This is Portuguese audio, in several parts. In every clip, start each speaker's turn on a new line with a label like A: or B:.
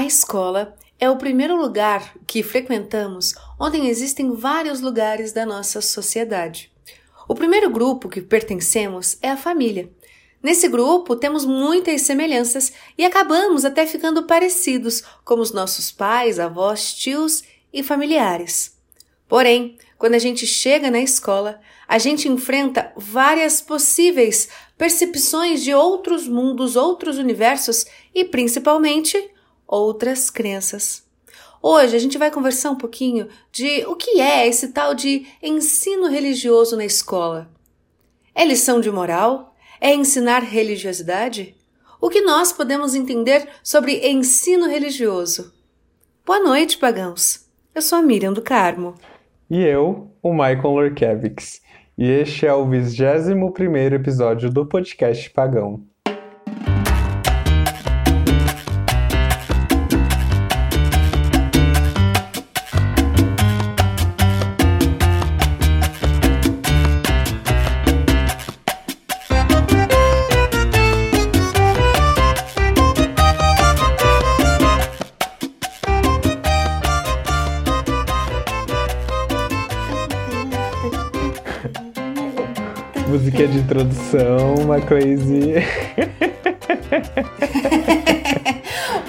A: A escola é o primeiro lugar que frequentamos onde existem vários lugares da nossa sociedade. O primeiro grupo que pertencemos é a família. Nesse grupo temos muitas semelhanças e acabamos até ficando parecidos como os nossos pais, avós, tios e familiares. Porém, quando a gente chega na escola, a gente enfrenta várias possíveis percepções de outros mundos, outros universos e principalmente outras crenças. Hoje a gente vai conversar um pouquinho de o que é esse tal de ensino religioso na escola. É lição de moral? É ensinar religiosidade? O que nós podemos entender sobre ensino religioso? Boa noite, pagãos. Eu sou a Miriam do Carmo.
B: E eu, o Michael Lorkevics. E este é o 21 primeiro episódio do podcast Pagão. Introdução, uma crazy.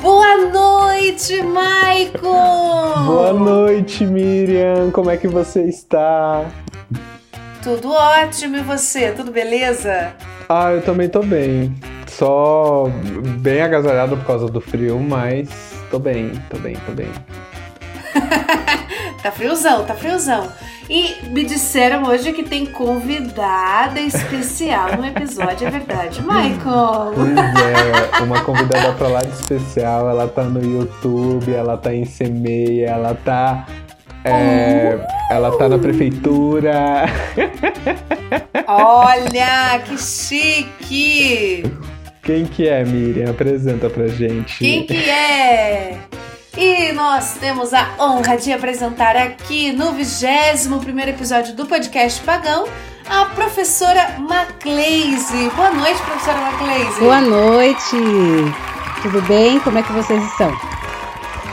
A: Boa noite, Maicon!
B: Boa noite, Miriam! Como é que você está?
A: Tudo ótimo, e você? Tudo beleza?
B: Ah, eu também tô bem. Só bem agasalhado por causa do frio, mas tô bem, tô bem, tô bem.
A: tá friozão, tá friozão. E me disseram hoje que tem convidada especial no episódio, é verdade, Michael?
B: Pois é, uma convidada pra lá de especial, ela tá no YouTube, ela tá em CMEI, ela tá. É, uh! Ela tá na prefeitura.
A: Olha, que chique!
B: Quem que é, Miriam? Apresenta pra gente.
A: Quem que é? E nós temos a honra de apresentar aqui no 21 episódio do podcast Pagão a professora Macleise. Boa noite, professora Macleise.
C: Boa noite. Tudo bem? Como é que vocês estão?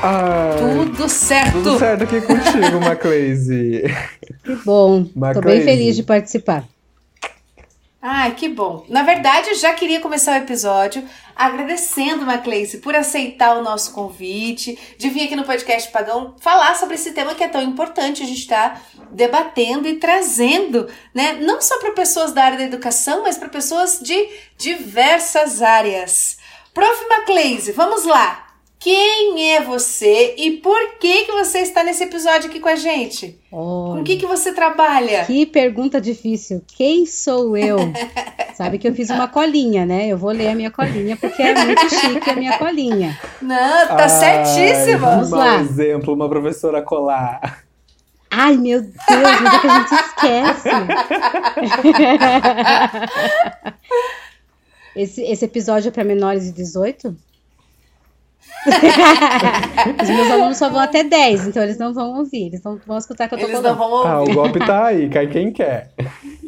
B: Ai,
A: tudo certo.
B: Tudo certo aqui contigo, Macleise.
C: Que bom. Estou bem feliz de participar.
A: Ai, que bom. Na verdade, eu já queria começar o episódio agradecendo, Macleice, por aceitar o nosso convite, de vir aqui no podcast Pagão falar sobre esse tema que é tão importante. A gente está debatendo e trazendo, né? Não só para pessoas da área da educação, mas para pessoas de diversas áreas. Prof. Macleice, vamos lá. Quem é você e por que que você está nesse episódio aqui com a gente? com o que que você trabalha?
C: Que pergunta difícil. Quem sou eu? Sabe que eu fiz uma colinha, né? Eu vou ler a minha colinha porque é muito chique a minha colinha.
A: Não, tá Ai, certíssima.
B: Vamos lá. Um exemplo, uma professora colar.
C: Ai, meu Deus, mas é que a gente esquece. esse, esse episódio é para menores de 18? Os meus alunos só vão até 10, então eles não vão ouvir, eles não vão escutar o que eu tô eles falando. Não vão
B: ouvir. Ah, o golpe tá aí, cai quem quer.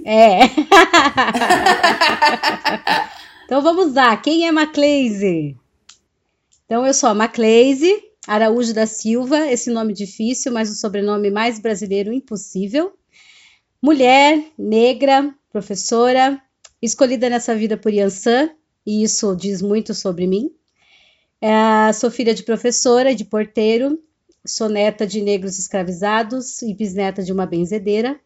C: É. então vamos lá, quem é Macleise? Então eu sou a Macleise Araújo da Silva, esse nome difícil, mas o sobrenome mais brasileiro impossível. Mulher, negra, professora, escolhida nessa vida por Yansan, e isso diz muito sobre mim. É, sou filha de professora e de porteiro, sou neta de negros escravizados e bisneta de uma benzedeira.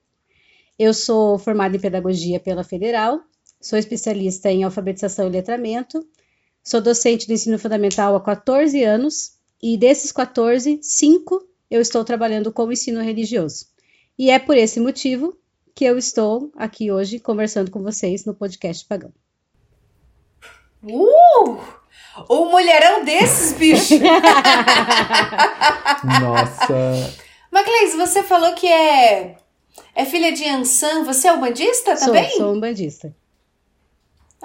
C: Eu sou formada em pedagogia pela Federal, sou especialista em alfabetização e letramento, sou docente do ensino fundamental há 14 anos e desses 14, 5 eu estou trabalhando com o ensino religioso. E é por esse motivo que eu estou aqui hoje conversando com vocês no podcast Pagão.
A: Uh! Um mulherão desses, bicho.
B: Nossa.
A: Macleis, você falou que é, é filha de Ansan. Você é um bandista também?
C: Sou, sou um bandista.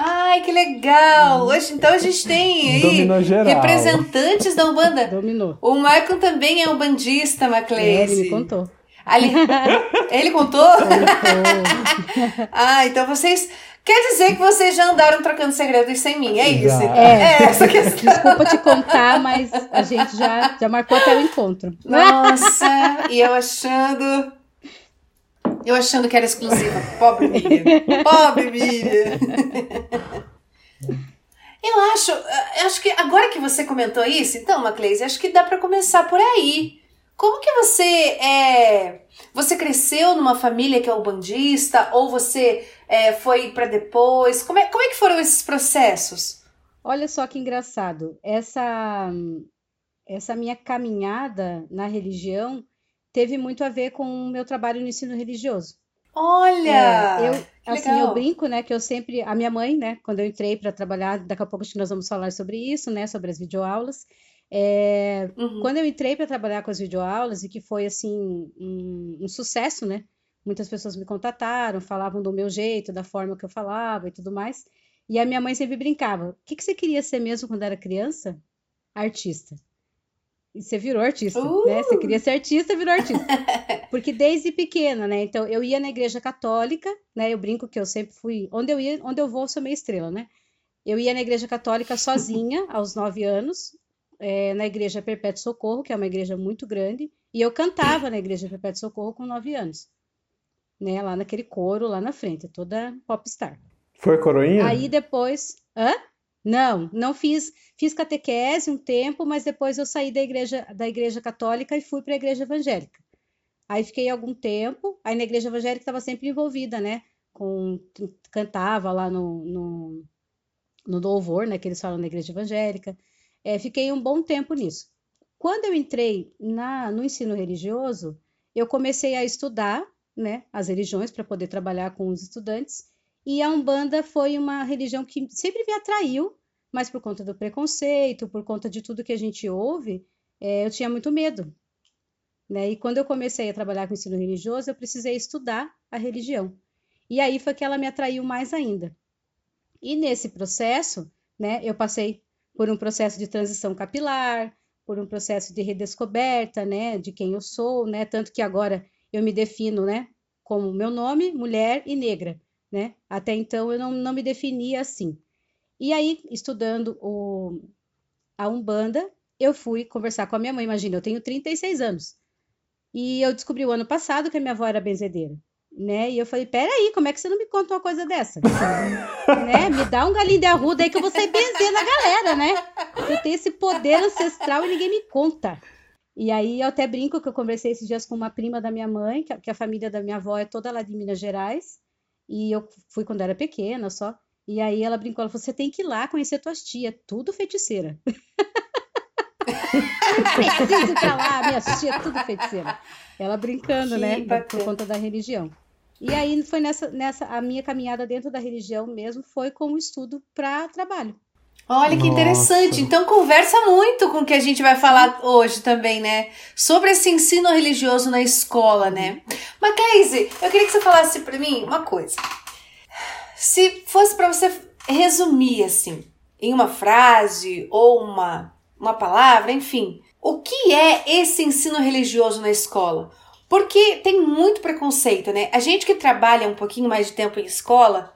A: Ai, que legal! Hoje, então a gente tem aí representantes da Umbanda.
C: Dominou.
A: O Michael também é um bandista, Macleise.
C: É, ele me contou.
A: Ali... ele contou?
C: contou.
A: ah, então vocês Quer dizer que vocês já andaram trocando segredos sem mim, é isso?
C: É, é essa questão. Desculpa te contar, mas a gente já, já marcou até o encontro.
A: Nossa, e eu achando. Eu achando que era exclusiva. Pobre Miriam. Pobre Miriam. Eu acho, eu acho que agora que você comentou isso, então, Macleise, acho que dá para começar por aí. Como que você é. Você cresceu numa família que é bandista ou você é, foi para depois? Como é, como é que foram esses processos?
C: Olha só que engraçado. Essa, essa minha caminhada na religião teve muito a ver com o meu trabalho no ensino religioso.
A: Olha!
C: É, eu, assim, legal. eu brinco, né, que eu sempre. A minha mãe, né, quando eu entrei para trabalhar, daqui a pouco acho que nós vamos falar sobre isso, né, sobre as videoaulas. É, uhum. Quando eu entrei para trabalhar com as videoaulas, e que foi assim um, um, sucesso, né? Muitas pessoas me contataram, falavam do meu jeito, da forma que eu falava e tudo mais. E a minha mãe sempre brincava: o que, que você queria ser mesmo quando era criança? Artista. E você virou artista, uh! né? Você queria ser artista, virou artista. Porque desde pequena, né? Então eu ia na igreja católica, né? Eu brinco que eu sempre fui. Onde eu ia, onde eu vou, eu sou meio estrela, né? Eu ia na igreja católica sozinha, aos nove anos, é, na Igreja Perpétuo Socorro, que é uma igreja muito grande, e eu cantava na Igreja Perpétuo Socorro com nove anos. Né, lá naquele coro, lá na frente, toda popstar.
B: Foi coroinha?
C: Aí depois. Hã? Não, não fiz. Fiz catequese um tempo, mas depois eu saí da igreja, da igreja católica e fui para a igreja evangélica. Aí fiquei algum tempo. Aí na igreja evangélica estava sempre envolvida, né? Com, cantava lá no, no, no louvor, né? Que eles falam na igreja evangélica. É, fiquei um bom tempo nisso. Quando eu entrei na, no ensino religioso, eu comecei a estudar né, as religiões para poder trabalhar com os estudantes. E a Umbanda foi uma religião que sempre me atraiu, mas por conta do preconceito, por conta de tudo que a gente ouve, é, eu tinha muito medo. Né? E quando eu comecei a trabalhar com ensino religioso, eu precisei estudar a religião. E aí foi que ela me atraiu mais ainda. E nesse processo, né, eu passei por um processo de transição capilar, por um processo de redescoberta, né, de quem eu sou, né, tanto que agora eu me defino, né, como meu nome, mulher e negra, né, até então eu não, não me definia assim. E aí, estudando o, a Umbanda, eu fui conversar com a minha mãe, imagina, eu tenho 36 anos, e eu descobri o ano passado que a minha avó era benzedeira né? E eu falei, peraí, como é que você não me conta uma coisa dessa? né? Me dá um galinho de arruda aí que eu vou sair benzer na galera, né? Eu tenho esse poder ancestral e ninguém me conta. E aí eu até brinco que eu conversei esses dias com uma prima da minha mãe, que a família da minha avó é toda lá de Minas Gerais, e eu fui quando era pequena só. E aí ela brincou, ela falou, você tem que ir lá conhecer tuas tias, tudo feiticeira. Preciso ir pra lá, minha tia, tudo feiticeira. Ela brincando, que né? Bacana. Por conta da religião. E aí foi nessa, nessa a minha caminhada dentro da religião mesmo foi como estudo para trabalho.
A: Olha que Nossa. interessante. Então conversa muito com o que a gente vai falar hoje também, né? Sobre esse ensino religioso na escola, né? Mas Casey, eu queria que você falasse para mim uma coisa. Se fosse para você resumir assim, em uma frase ou uma uma palavra, enfim, o que é esse ensino religioso na escola? Porque tem muito preconceito, né? A gente que trabalha um pouquinho mais de tempo em escola,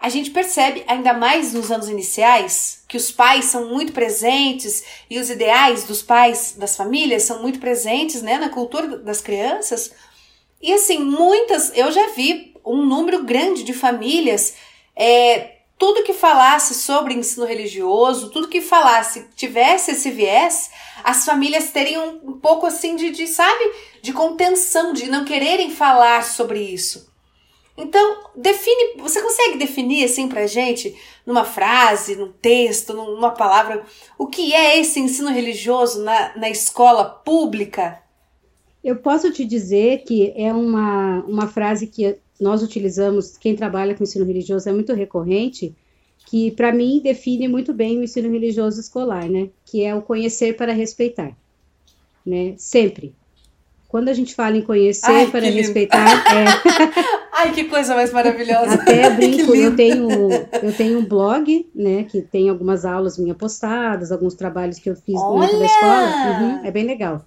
A: a gente percebe, ainda mais nos anos iniciais, que os pais são muito presentes e os ideais dos pais, das famílias, são muito presentes né, na cultura das crianças. E assim, muitas, eu já vi um número grande de famílias é, tudo que falasse sobre ensino religioso, tudo que falasse, tivesse esse viés, as famílias teriam um pouco assim de, de, sabe, de contenção, de não quererem falar sobre isso. Então, define, você consegue definir assim pra gente, numa frase, num texto, numa palavra, o que é esse ensino religioso na, na escola pública?
C: Eu posso te dizer que é uma, uma frase que nós utilizamos, quem trabalha com ensino religioso é muito recorrente, que para mim define muito bem o ensino religioso escolar, né? Que é o conhecer para respeitar, né? Sempre. Quando a gente fala em conhecer Ai, para respeitar, é...
A: Ai, que coisa mais maravilhosa.
C: Até brinco, eu tenho, eu tenho um blog, né, que tem algumas aulas minhas postadas, alguns trabalhos que eu fiz Olha! dentro da escola. Uhum, é bem legal.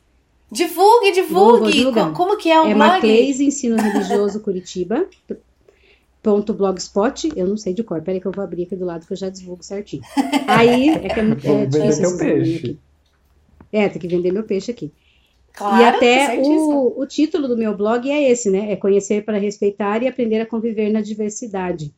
A: Divulgue, divulgue. Como, como, que é o
C: é
A: blog? É
C: Macleise Ensino Religioso Curitiba. blogspot, eu não sei de cor, peraí que eu vou abrir aqui do lado que eu já divulgo certinho. Aí, é que é, é
B: difícil peixe.
C: É, tem que vender meu peixe aqui.
A: Claro,
C: e até o, o título do meu blog é esse, né? É conhecer para respeitar e aprender a conviver na diversidade.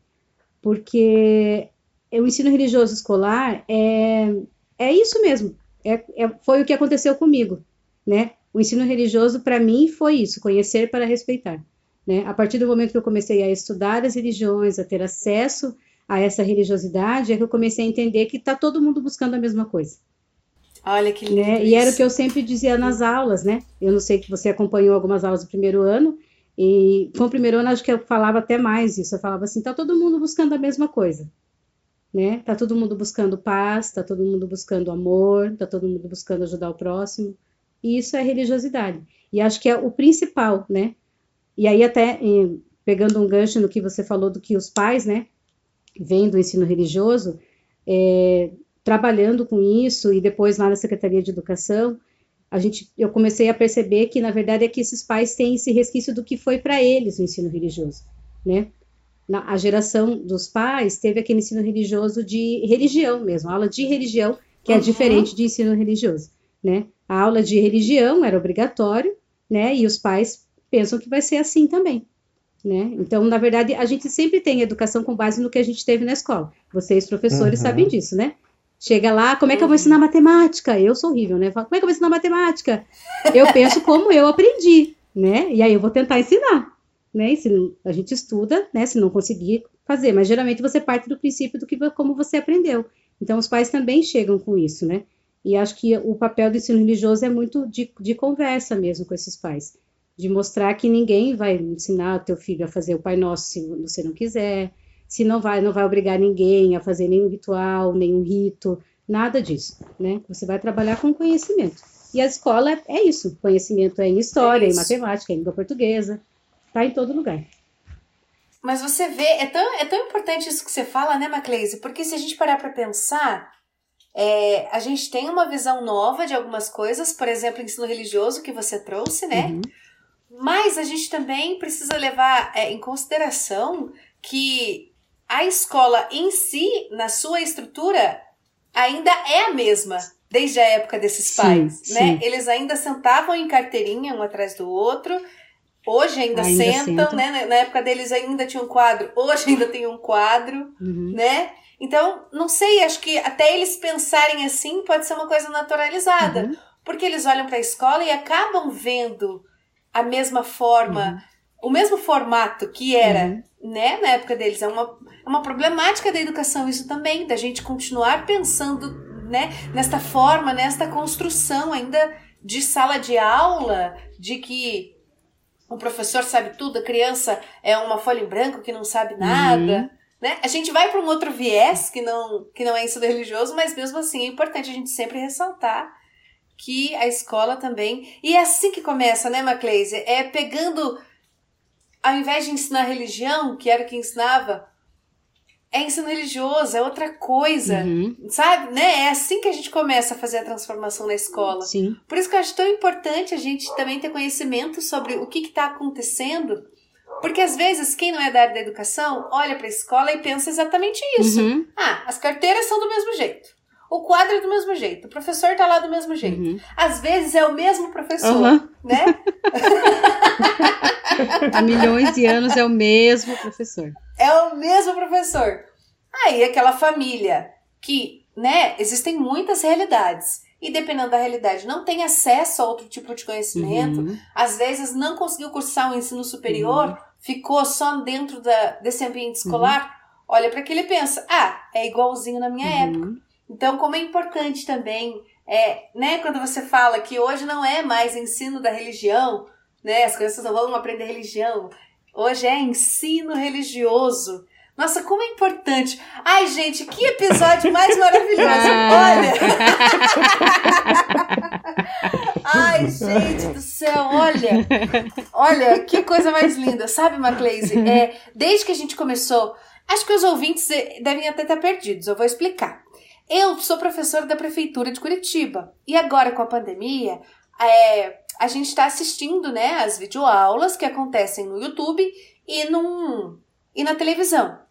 C: Porque o ensino religioso escolar é, é isso mesmo. É, é, foi o que aconteceu comigo, né? O ensino religioso, para mim, foi isso, conhecer para respeitar. Né? A partir do momento que eu comecei a estudar as religiões, a ter acesso a essa religiosidade, é que eu comecei a entender que está todo mundo buscando a mesma coisa.
A: Olha que lindo.
C: Né? E era o que eu sempre dizia nas aulas, né? Eu não sei que você acompanhou algumas aulas do primeiro ano, e com o primeiro ano acho que eu falava até mais isso. Eu falava assim: está todo mundo buscando a mesma coisa. Né? Tá todo mundo buscando paz, tá todo mundo buscando amor, tá todo mundo buscando ajudar o próximo. E isso é religiosidade. E acho que é o principal, né? E aí, até pegando um gancho no que você falou do que os pais, né, vêm do ensino religioso, é, trabalhando com isso, e depois lá na Secretaria de Educação, a gente, eu comecei a perceber que, na verdade, é que esses pais têm esse resquício do que foi para eles o ensino religioso, né? Na, a geração dos pais teve aquele ensino religioso de religião mesmo, aula de religião, que é uhum. é diferente de ensino religioso, né? A aula de religião era obrigatório, né? E os pais pensam que vai ser assim também. Né? Então, na verdade, a gente sempre tem educação com base no que a gente teve na escola. Vocês, professores, uhum. sabem disso, né? Chega lá, como é que eu vou ensinar matemática? Eu sou horrível, né? Falo, como é que eu vou ensinar matemática? Eu penso como eu aprendi, né? E aí eu vou tentar ensinar, né? E se a gente estuda, né? Se não conseguir fazer, mas geralmente você parte do princípio do que como você aprendeu. Então os pais também chegam com isso, né? E acho que o papel do ensino religioso é muito de, de conversa mesmo com esses pais de mostrar que ninguém vai ensinar o teu filho a fazer o Pai Nosso se você não quiser, se não vai, não vai obrigar ninguém a fazer nenhum ritual, nenhum rito, nada disso, né? Você vai trabalhar com conhecimento. E a escola é, é isso, conhecimento é em história, é em matemática, em língua portuguesa, tá em todo lugar.
A: Mas você vê, é tão, é tão importante isso que você fala, né, Macleise? Porque se a gente parar para pensar, é, a gente tem uma visão nova de algumas coisas, por exemplo, ensino religioso que você trouxe, né? Uhum. Mas a gente também precisa levar é, em consideração que a escola em si, na sua estrutura, ainda é a mesma desde a época desses pais, sim, né? Sim. Eles ainda sentavam em carteirinha um atrás do outro. Hoje ainda, ainda sentam, né? Na época deles ainda tinha um quadro, hoje ainda tem um quadro, uhum. né? Então, não sei, acho que até eles pensarem assim pode ser uma coisa naturalizada, uhum. porque eles olham para a escola e acabam vendo a mesma forma, uhum. o mesmo formato que era, uhum. né, na época deles. É uma, é uma problemática da educação isso também, da gente continuar pensando, né, nesta forma, nesta construção ainda de sala de aula, de que o professor sabe tudo, a criança é uma folha em branco que não sabe nada. Né? A gente vai para um outro viés que não, que não é ensino religioso, mas mesmo assim é importante a gente sempre ressaltar que a escola também. E é assim que começa, né, Macleise? É pegando, ao invés de ensinar religião, que era o que ensinava, é ensino religioso, é outra coisa, uhum. sabe? Né? É assim que a gente começa a fazer a transformação na escola.
C: Sim.
A: Por isso que eu acho tão importante a gente também ter conhecimento sobre o que está acontecendo. Porque às vezes quem não é da área da educação olha para a escola e pensa exatamente isso. Uhum. Ah, as carteiras são do mesmo jeito. O quadro é do mesmo jeito, o professor tá lá do mesmo jeito. Uhum. Às vezes é o mesmo professor, uhum. né?
C: Há milhões de anos é o mesmo professor.
A: É o mesmo professor. Aí aquela família que, né, existem muitas realidades. E dependendo da realidade, não tem acesso a outro tipo de conhecimento, uhum. às vezes não conseguiu cursar o um ensino superior, uhum. ficou só dentro da, desse ambiente escolar, uhum. olha para que ele pensa: ah, é igualzinho na minha uhum. época. Então, como é importante também, é, né, quando você fala que hoje não é mais ensino da religião, né, as crianças não vão aprender religião, hoje é ensino religioso. Nossa, como é importante. Ai, gente, que episódio mais maravilhoso. Olha. Ai, gente do céu, olha. Olha, que coisa mais linda. Sabe, Macleise? É, desde que a gente começou, acho que os ouvintes devem até estar perdidos. Eu vou explicar. Eu sou professora da Prefeitura de Curitiba e agora com a pandemia, é, a gente está assistindo né, as videoaulas que acontecem no YouTube e num, e na televisão.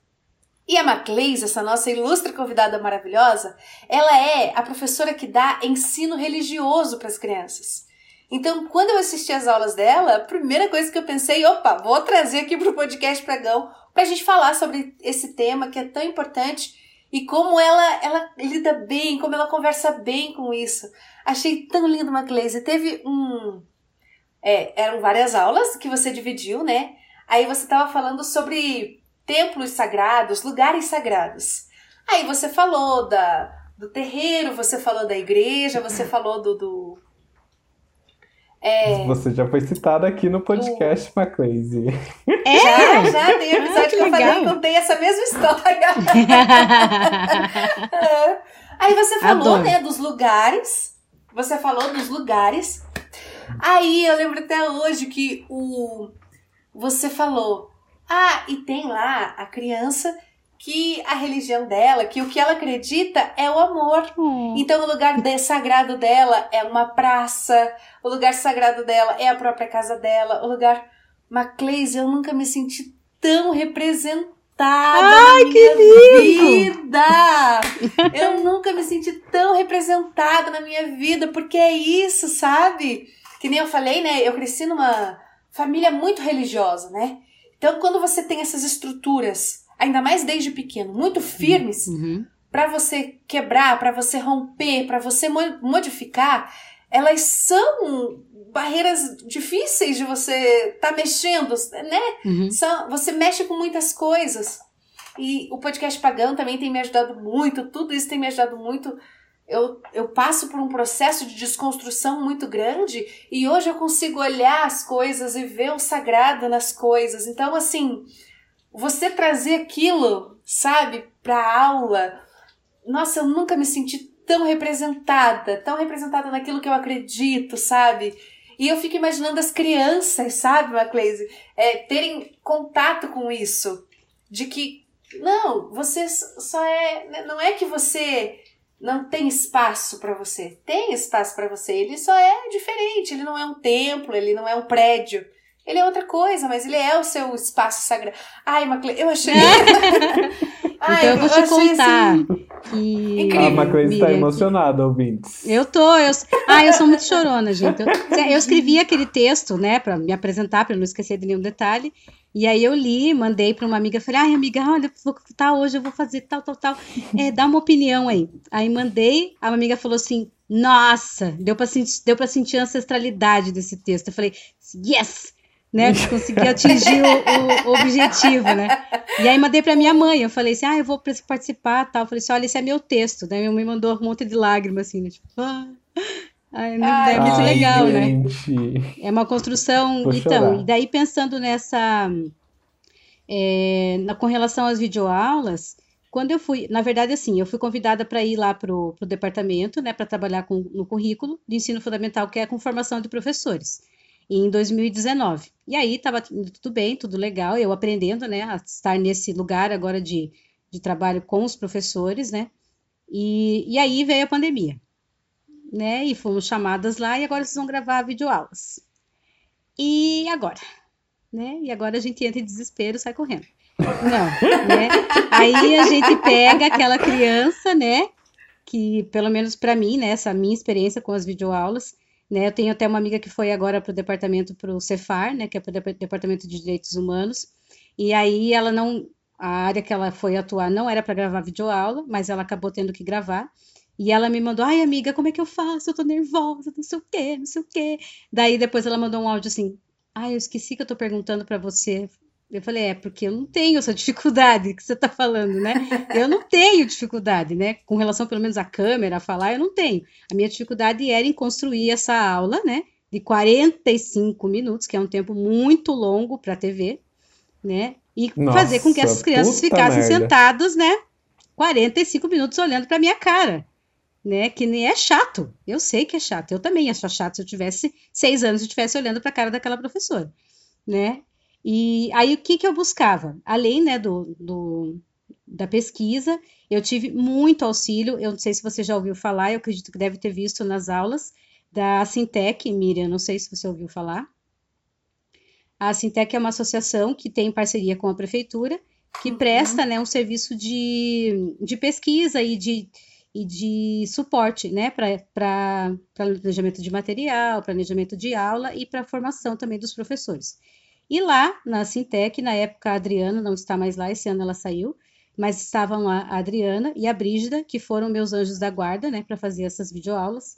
A: E a Macleise, essa nossa ilustre convidada maravilhosa, ela é a professora que dá ensino religioso para as crianças. Então, quando eu assisti as aulas dela, a primeira coisa que eu pensei, opa, vou trazer aqui para o podcast Pregão para a gente falar sobre esse tema que é tão importante e como ela, ela lida bem, como ela conversa bem com isso. Achei tão lindo, Macleise. Teve um. É, eram várias aulas que você dividiu, né? Aí você estava falando sobre templos sagrados, lugares sagrados. Aí você falou da, do terreiro, você falou da igreja, você falou do. do
B: é, você já foi citada aqui no podcast, do... Maclazy.
A: É? Já, já, tem episódio ah, que, que eu falei contei essa mesma história. Aí você falou, Adoro. né, dos lugares. Você falou dos lugares. Aí eu lembro até hoje que o você falou ah, e tem lá a criança que a religião dela, que o que ela acredita é o amor. Hum. Então o lugar de, sagrado dela é uma praça, o lugar sagrado dela é a própria casa dela, o lugar Macleise, eu nunca me senti tão representada Ai, na minha vida. Eu nunca me senti tão representada na minha vida, porque é isso, sabe? Que nem eu falei, né? Eu cresci numa família muito religiosa, né? Então, quando você tem essas estruturas, ainda mais desde pequeno, muito firmes, uhum. para você quebrar, para você romper, para você modificar, elas são barreiras difíceis de você estar tá mexendo, né? Uhum. São, você mexe com muitas coisas. E o podcast Pagão também tem me ajudado muito, tudo isso tem me ajudado muito eu, eu passo por um processo de desconstrução muito grande e hoje eu consigo olhar as coisas e ver o sagrado nas coisas. Então, assim, você trazer aquilo, sabe, para aula, nossa, eu nunca me senti tão representada, tão representada naquilo que eu acredito, sabe? E eu fico imaginando as crianças, sabe, Macleise, é, terem contato com isso. De que, não, você só é. Não é que você não tem espaço para você. Tem espaço para você, ele só é diferente, ele não é um templo, ele não é um prédio. Ele é outra coisa, mas ele é o seu espaço sagrado. Ai, Macle, eu achei.
C: Ai, então eu vou te eu contar. Assim... Que...
B: A Macleise está emocionada, ouvintes.
C: Eu tô. Eu... Ah, eu sou muito chorona, gente. Eu, eu escrevi aquele texto, né, para me apresentar, para não esquecer de nenhum detalhe. E aí eu li, mandei para uma amiga, falei, ai amiga, olha, vou, tá, hoje eu vou fazer tal, tal, tal. É, dá uma opinião aí. Aí mandei, a amiga falou assim, nossa, deu para sentir, deu para sentir a ancestralidade desse texto. Eu falei, yes, né? Consegui atingir o, o, objetivo, né? E aí mandei para minha mãe, eu falei assim, ah, eu vou participar, tal. Eu falei assim, olha, esse é meu texto. Daí minha mãe mandou um monte de lágrimas, assim, né? tipo, ah. Ai, deve ser legal, né? gente. né? É uma construção. Vou então, chorar. e daí pensando nessa. É, na, com relação às videoaulas, quando eu fui, na verdade, assim, eu fui convidada para ir lá para o departamento, né, para trabalhar com, no currículo de ensino fundamental, que é com formação de professores, em 2019. E aí estava tudo bem, tudo legal, eu aprendendo, né, a estar nesse lugar agora de, de trabalho com os professores, né, e, e aí veio a pandemia né? E fomos chamadas lá e agora vocês vão gravar videoaulas. E agora? Né? E agora a gente entra em desespero, sai correndo. Não, né? Aí a gente pega aquela criança, né? Que pelo menos para mim, né? Essa minha experiência com as videoaulas, né? Eu tenho até uma amiga que foi agora para o departamento para o Cefar, né? Que é para o departamento de direitos humanos. E aí ela não, a área que ela foi atuar não era para gravar videoaula, mas ela acabou tendo que gravar. E ela me mandou, ai amiga, como é que eu faço? Eu tô nervosa, não sei o quê, não sei o quê. Daí depois ela mandou um áudio assim, ai, eu esqueci que eu tô perguntando para você. Eu falei, é, porque eu não tenho essa dificuldade que você tá falando, né? Eu não tenho dificuldade, né? Com relação, pelo menos, à câmera, a falar, eu não tenho. A minha dificuldade era em construir essa aula, né? De 45 minutos, que é um tempo muito longo para TV, né? E Nossa, fazer com que essas crianças ficassem merda. sentadas, né? 45 minutos olhando para minha cara né? Que nem é chato. Eu sei que é chato. Eu também acho chato se eu tivesse seis anos e estivesse olhando para a cara daquela professora, né? E aí o que, que eu buscava? Além né, do, do, da pesquisa, eu tive muito auxílio. Eu não sei se você já ouviu falar, eu acredito que deve ter visto nas aulas da Sintec, Miriam, não sei se você ouviu falar. A Sintec é uma associação que tem parceria com a prefeitura que presta né, um serviço de, de pesquisa e de, e de suporte né, para planejamento de material, planejamento de aula e para formação também dos professores. E lá na Sintec, na época a Adriana não está mais lá, esse ano ela saiu, mas estavam a Adriana e a Brígida, que foram meus anjos da guarda, né, para fazer essas videoaulas,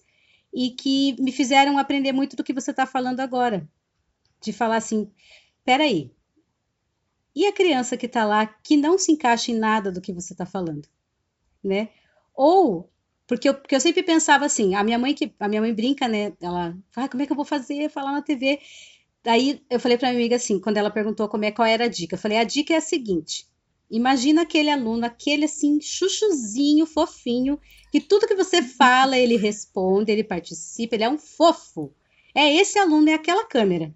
C: e que me fizeram aprender muito do que você está falando agora. De falar assim, peraí, e a criança que está lá que não se encaixa em nada do que você está falando, né? Ou porque eu, porque eu sempre pensava assim, a minha mãe que a minha mãe brinca, né? Ela, ah, como é que eu vou fazer falar na TV? Daí eu falei para minha amiga assim, quando ela perguntou como é qual era a dica, eu falei: "A dica é a seguinte: Imagina aquele aluno, aquele assim, chuchuzinho, fofinho, que tudo que você fala, ele responde, ele participa, ele é um fofo. É esse aluno, é aquela câmera.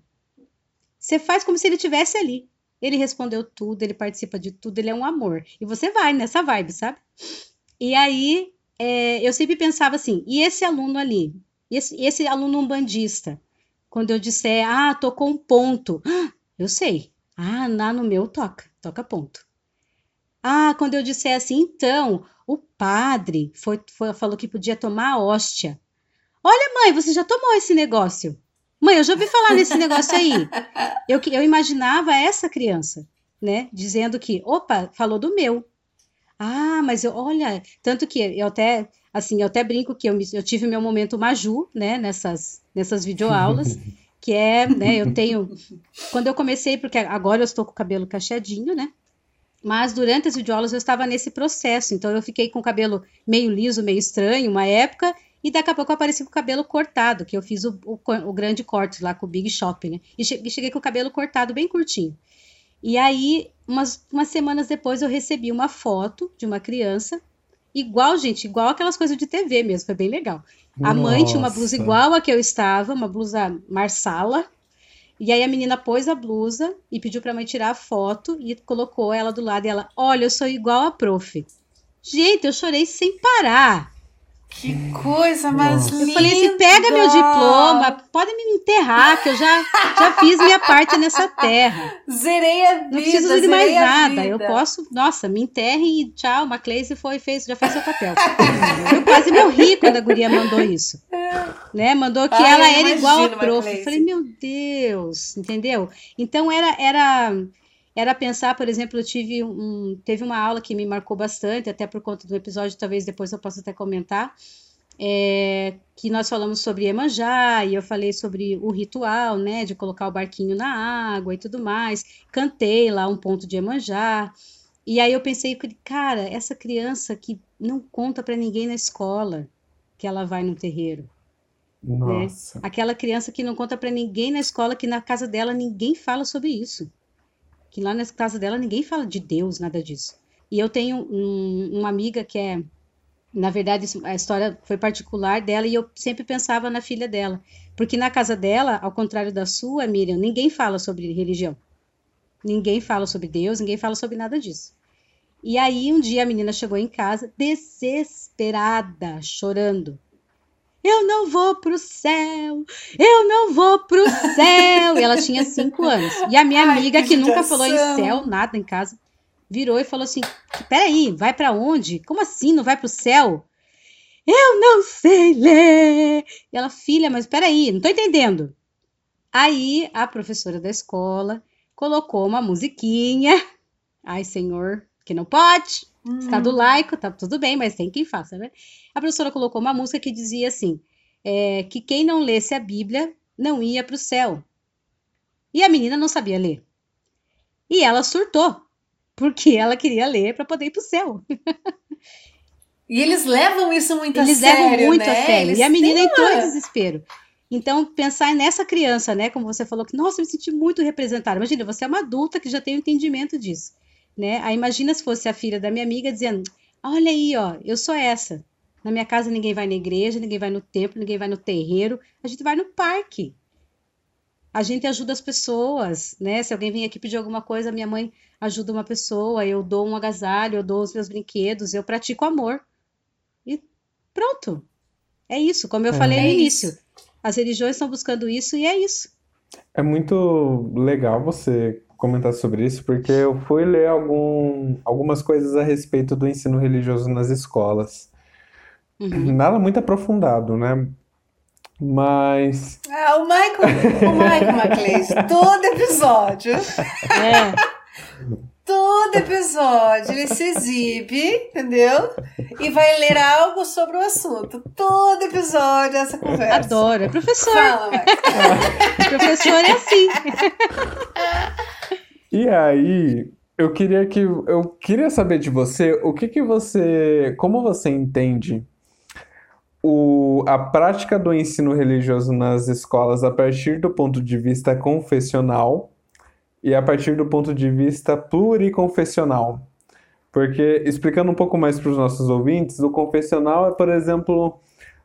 C: Você faz como se ele tivesse ali. Ele respondeu tudo, ele participa de tudo, ele é um amor. E você vai nessa vibe, sabe? E aí, é, eu sempre pensava assim, e esse aluno ali? Esse, esse aluno umbandista? Quando eu disser, ah, tocou um ponto. Ah, eu sei. Ah, lá no meu toca, toca ponto. Ah, quando eu disser assim, então, o padre foi, foi, falou que podia tomar hóstia. Olha, mãe, você já tomou esse negócio? Mãe, eu já ouvi falar nesse negócio aí. Eu, eu imaginava essa criança, né? Dizendo que, opa, falou do meu. Ah, mas eu, olha, tanto que eu até, assim, eu até brinco que eu, eu tive meu momento Maju, né, nessas, nessas videoaulas, que é, né, eu tenho, quando eu comecei, porque agora eu estou com o cabelo cacheadinho, né, mas durante as videoaulas eu estava nesse processo, então eu fiquei com o cabelo meio liso, meio estranho, uma época, e daqui a pouco eu apareci com o cabelo cortado, que eu fiz o, o, o grande corte lá com o Big Shop, né? E cheguei com o cabelo cortado bem curtinho. E aí, umas, umas semanas depois, eu recebi uma foto de uma criança, igual, gente, igual aquelas coisas de TV mesmo, foi bem legal. A Nossa. mãe tinha uma blusa igual a que eu estava, uma blusa marsala, e aí a menina pôs a blusa e pediu pra mãe tirar a foto e colocou ela do lado e ela, olha, eu sou igual a prof. Gente, eu chorei sem parar.
A: Que coisa mais linda!
C: Eu falei assim: pega meu diploma, pode me enterrar, que eu já, já fiz minha parte nessa terra.
A: Zerei a vida.
C: Não preciso de mais nada. Eu posso, nossa, me enterre e tchau, uma Cleise foi, fez, já fez seu papel. eu quase morri quando a guria mandou isso. Né? Mandou que Ai, ela era igual a prof. Eu falei, meu Deus, entendeu? Então era. era era pensar, por exemplo, eu tive um, teve uma aula que me marcou bastante, até por conta do episódio, talvez depois eu possa até comentar, é, que nós falamos sobre Emanjá, e eu falei sobre o ritual, né, de colocar o barquinho na água e tudo mais, cantei lá um ponto de Emanjá, e aí eu pensei, cara, essa criança que não conta para ninguém na escola que ela vai no terreiro, né? Nossa. Aquela criança que não conta para ninguém na escola que na casa dela ninguém fala sobre isso que lá na casa dela ninguém fala de Deus, nada disso. E eu tenho um, uma amiga que é, na verdade, a história foi particular dela e eu sempre pensava na filha dela. Porque na casa dela, ao contrário da sua, Miriam, ninguém fala sobre religião. Ninguém fala sobre Deus, ninguém fala sobre nada disso. E aí um dia a menina chegou em casa desesperada, chorando, eu não vou pro céu, eu não vou pro céu. E ela tinha cinco anos. E a minha Ai, amiga, que, que nunca falou em céu, nada em casa, virou e falou assim: peraí, vai para onde? Como assim não vai pro céu? Eu não sei ler. E ela, filha, mas peraí, não tô entendendo. Aí a professora da escola colocou uma musiquinha. Ai, senhor, que não pode. Uhum. Estado laico, tá tudo bem, mas tem quem faça, né? A professora colocou uma música que dizia assim: é, que quem não lesse a Bíblia não ia para o céu. E a menina não sabia ler. E ela surtou, porque ela queria ler para poder ir para o céu.
A: E eles levam isso muito
C: eles
A: a sério.
C: Eles levam muito
A: né?
C: a sério. Eles e a menina entrou uma... em desespero. Então, pensar nessa criança, né? Como você falou, que, nossa, eu me senti muito representada. Imagina, você é uma adulta que já tem o um entendimento disso né? Aí imagina se fosse a filha da minha amiga dizendo: Olha aí, ó, eu sou essa. Na minha casa ninguém vai na igreja, ninguém vai no templo, ninguém vai no terreiro, a gente vai no parque. A gente ajuda as pessoas, né? Se alguém vem aqui pedir alguma coisa, minha mãe ajuda uma pessoa, eu dou um agasalho, eu dou os meus brinquedos, eu pratico amor. E pronto. É isso, como eu é. falei no é início. As religiões estão buscando isso e é isso.
B: É muito legal você comentar sobre isso porque eu fui ler algum, algumas coisas a respeito do ensino religioso nas escolas.
C: Uhum.
B: Nada muito aprofundado, né? Mas.
A: Ah, o Michael, o Michael Macleis, todo episódio,
C: É,
A: todo episódio ele se exibe, entendeu? E vai ler algo sobre o assunto. Todo episódio essa conversa.
C: adoro. É professor.
A: Fala, Michael.
C: Professor é assim.
B: E aí, eu queria que eu queria saber de você o que que você, como você entende o, a prática do ensino religioso nas escolas a partir do ponto de vista confessional e a partir do ponto de vista pluriconfessional. Porque, explicando um pouco mais para os nossos ouvintes, o confessional é, por exemplo,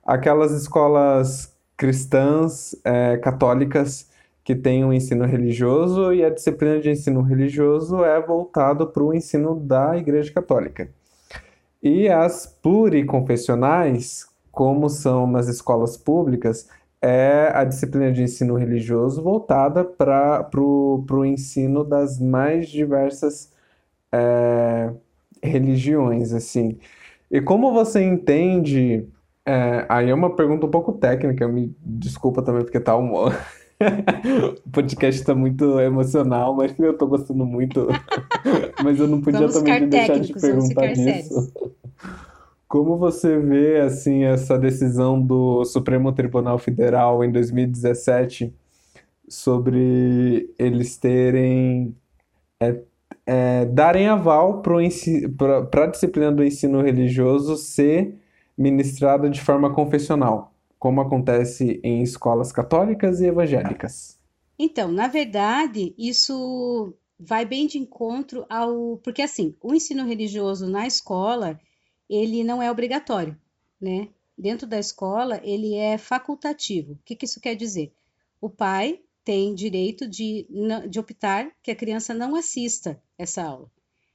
B: aquelas escolas cristãs, eh, católicas que têm um ensino religioso e a disciplina de ensino religioso é voltado para o ensino da Igreja Católica. E as pluriconfessionais, como são nas escolas públicas, é a disciplina de ensino religioso voltada para o ensino das mais diversas é, religiões, assim. E como você entende, é, aí é uma pergunta um pouco técnica, me desculpa também porque tá um... O podcast tá muito emocional, mas eu tô gostando muito. Mas eu não podia
C: Vamos
B: também deixar de perguntar disso. Como você vê assim essa decisão do Supremo Tribunal Federal em 2017 sobre eles terem é, é, darem aval para a disciplina do ensino religioso ser ministrada de forma confessional, como acontece em escolas católicas e evangélicas?
C: Então, na verdade, isso vai bem de encontro ao. Porque, assim, o ensino religioso na escola, ele não é obrigatório, né? Dentro da escola, ele é facultativo. O que que isso quer dizer? O pai tem direito de, de optar que a criança não assista essa aula.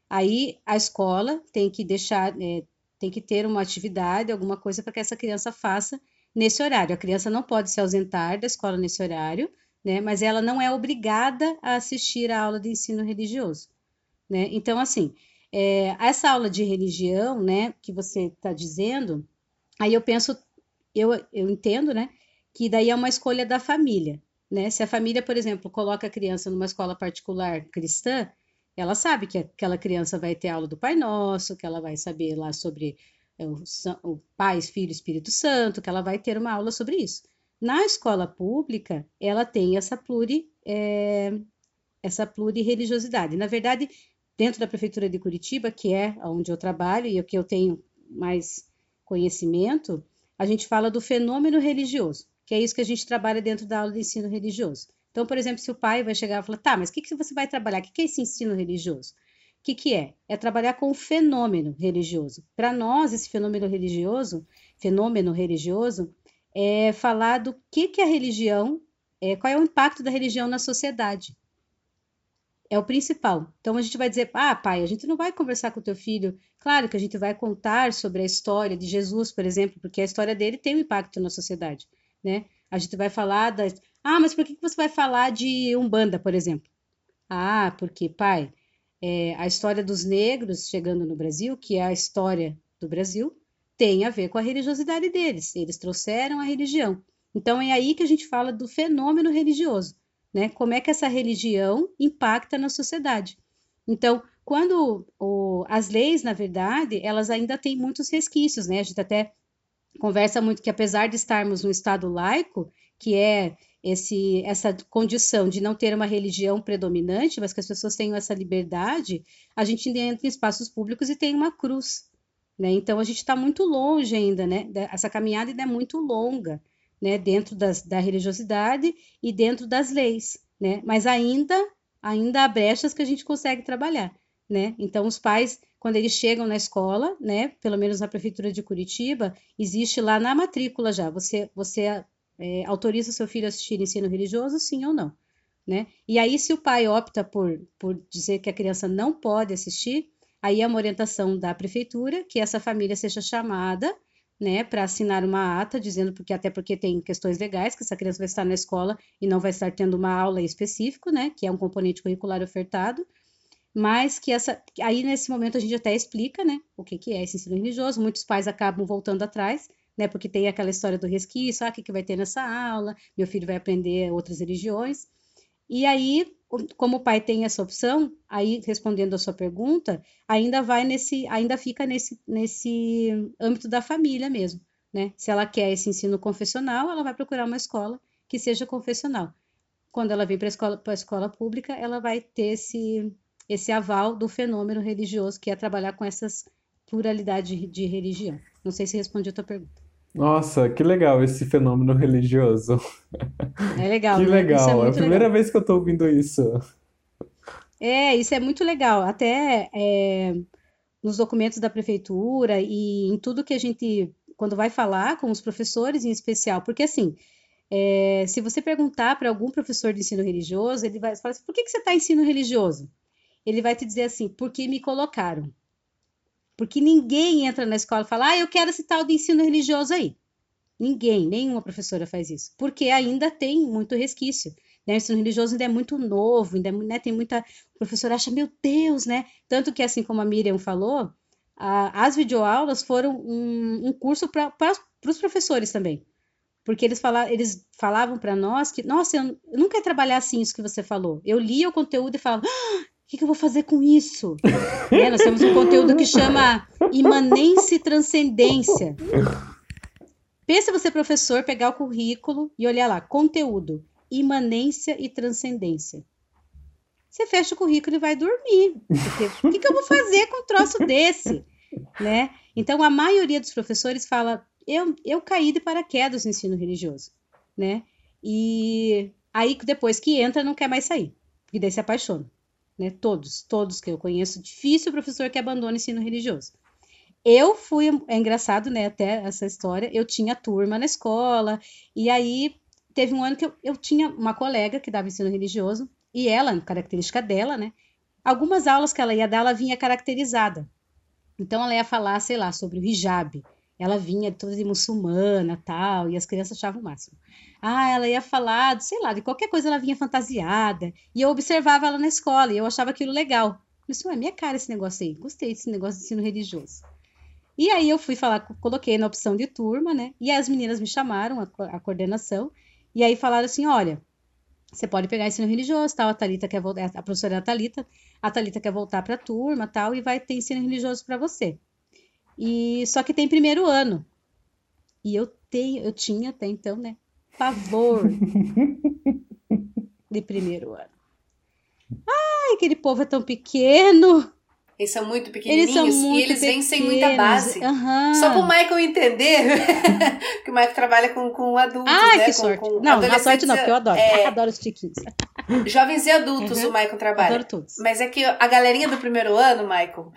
C: Aí a escola tem que deixar, é, tem que ter uma atividade, alguma coisa para que essa criança faça nesse horário. A criança não pode se ausentar da escola nesse horário, né? Mas ela não é obrigada a assistir a aula de ensino religioso, né? Então, assim, é, essa aula de religião, né, que você está dizendo, aí eu penso, eu, eu entendo, né, que daí é uma escolha da família, né? Se a família, por exemplo, coloca a criança numa escola particular cristã, ela sabe que aquela criança vai ter aula do Pai Nosso, que ela vai saber lá sobre o, o Pai, Filho Espírito Santo, que ela vai ter uma aula sobre isso. Na escola pública, ela tem essa pluri, é, essa plurireligiosidade. Na verdade, dentro da Prefeitura de Curitiba, que é onde eu trabalho e o que eu tenho mais conhecimento, a gente fala do fenômeno religioso, que é isso que a gente trabalha dentro da aula de ensino religioso. Então, por exemplo, se o pai vai chegar e falar, tá, mas o que, que você vai trabalhar? O que, que é esse ensino religioso? O que, que é? É trabalhar com o fenômeno religioso. Para nós, esse fenômeno religioso, fenômeno religioso, é falar do que, que a religião, é, qual é o impacto da religião na sociedade. É o principal. Então a gente vai dizer, ah, pai, a gente não vai conversar com o teu filho. Claro que a gente vai contar sobre a história de Jesus, por exemplo, porque a história dele tem um impacto na sociedade, né? A gente vai falar das, ah, mas por que você vai falar de Umbanda, por exemplo? Ah, porque, pai, é, a história dos negros chegando no Brasil, que é a história do Brasil, tem a ver com a religiosidade deles. Eles trouxeram a religião. Então é aí que a gente fala do fenômeno religioso, né? Como é que essa religião impacta na sociedade. Então, quando o- as leis, na verdade, elas ainda têm muitos resquícios, né? A gente até conversa muito que apesar de estarmos num estado laico, que é esse, essa condição de não ter uma religião predominante, mas que as pessoas tenham essa liberdade, a gente entra em espaços públicos e tem uma cruz, né? Então a gente está muito longe ainda, né? Essa caminhada ainda é muito longa, né? Dentro das, da religiosidade e dentro das leis, né? Mas ainda, ainda há brechas que a gente consegue trabalhar, né? Então os pais, quando eles chegam na escola, né? Pelo menos na prefeitura de Curitiba, existe lá na matrícula já, você, você é, autoriza seu filho a assistir ensino religioso, sim ou não, né? E aí, se o pai opta por, por dizer que a criança não pode assistir, aí é uma orientação da prefeitura que essa família seja chamada, né, para assinar uma ata dizendo porque até porque tem questões legais que essa criança vai estar na escola e não vai estar tendo uma aula específica, né, que é um componente curricular ofertado, mas que essa aí nesse momento a gente até explica, né, o que que é esse ensino religioso. Muitos pais acabam voltando atrás, né, porque tem aquela história do resquício, ah, o que que vai ter nessa aula? Meu filho vai aprender outras religiões. E aí como o pai tem essa opção, aí respondendo a sua pergunta, ainda vai nesse, ainda fica nesse, nesse âmbito da família mesmo, né? Se ela quer esse ensino confessional, ela vai procurar uma escola que seja confessional. Quando ela vem para a escola, escola pública, ela vai ter esse, esse aval do fenômeno religioso, que é trabalhar com essas pluralidade de, de religião. Não sei se respondi a tua pergunta.
B: Nossa, que legal esse fenômeno religioso.
C: É legal,
B: Que
C: né? É
B: legal. É a
C: muito
B: primeira
C: legal.
B: vez que eu tô ouvindo isso.
C: É, isso é muito legal. Até é, nos documentos da prefeitura e em tudo que a gente, quando vai falar com os professores em especial, porque assim, é, se você perguntar para algum professor de ensino religioso, ele vai falar assim, por que que você está em ensino religioso? Ele vai te dizer assim, porque me colocaram. Porque ninguém entra na escola e fala, ah, eu quero esse tal de ensino religioso aí. Ninguém, nenhuma professora faz isso. Porque ainda tem muito resquício. Né? O ensino religioso ainda é muito novo, ainda é né? tem muita. O professor acha, meu Deus, né? Tanto que, assim como a Miriam falou, a- as videoaulas foram um, um curso para os professores também. Porque eles, fala, eles falavam para nós que, nossa, eu, eu não quero trabalhar assim isso que você falou. Eu lia o conteúdo e falava, "Ah, que, que eu vou fazer com isso? Né? Nós temos um conteúdo que chama imanência e transcendência. Pensa você, professor, pegar o currículo e olhar lá, conteúdo, imanência e transcendência. Você fecha o currículo e vai dormir. O que, que eu vou fazer com um troço desse? Né? Então, a maioria dos professores fala, eu, eu caí de paraquedas no ensino religioso. Né? E aí, depois que entra, não quer mais sair. Porque daí se apaixona. Né? Todos, todos que eu conheço, difícil o professor que abandona o ensino religioso. Eu fui, é engraçado, né, até essa história, eu tinha turma na escola, e aí teve um ano que eu, eu tinha uma colega que dava ensino religioso, e ela, característica dela, né, algumas aulas que ela ia dar, ela vinha caracterizada. Então ela ia falar, sei lá, sobre o hijab. Ela vinha toda de muçulmana, tal, e as crianças achavam o máximo. Ah, ela ia falar, sei lá, de qualquer coisa ela vinha fantasiada, e eu observava ela na escola, e eu achava aquilo legal. Eu falei assim, ué, minha cara esse negócio aí, gostei desse negócio de ensino religioso. E aí eu fui falar, coloquei na opção de turma, né? E as meninas me chamaram, a, a coordenação, e aí falaram assim: olha, você pode pegar ensino religioso, tal, a Thalita quer voltar, a professora é a Thalita, a Thalita quer voltar para a turma, tal, e vai ter ensino religioso para você. E só que tem primeiro ano. E eu tenho, eu tinha até então, né, pavor de primeiro ano. Ai, aquele povo é tão pequeno.
A: Eles são muito
C: Eles
A: pequenininhos
C: são
A: e
C: muito
A: eles vêm sem muita
C: pequenos.
A: base.
C: Aham.
A: Só para o Michael entender que o Michael trabalha com, com adultos,
C: Ai,
A: né?
C: que
A: com,
C: sorte.
A: com
C: não, na sorte não, porque eu adoro.
A: é,
C: adoro os tiquinhos.
A: jovens e adultos
C: Uhum.
A: o Michael trabalha.
C: Adoro todos.
A: Mas é que a galerinha do primeiro ano, Michael,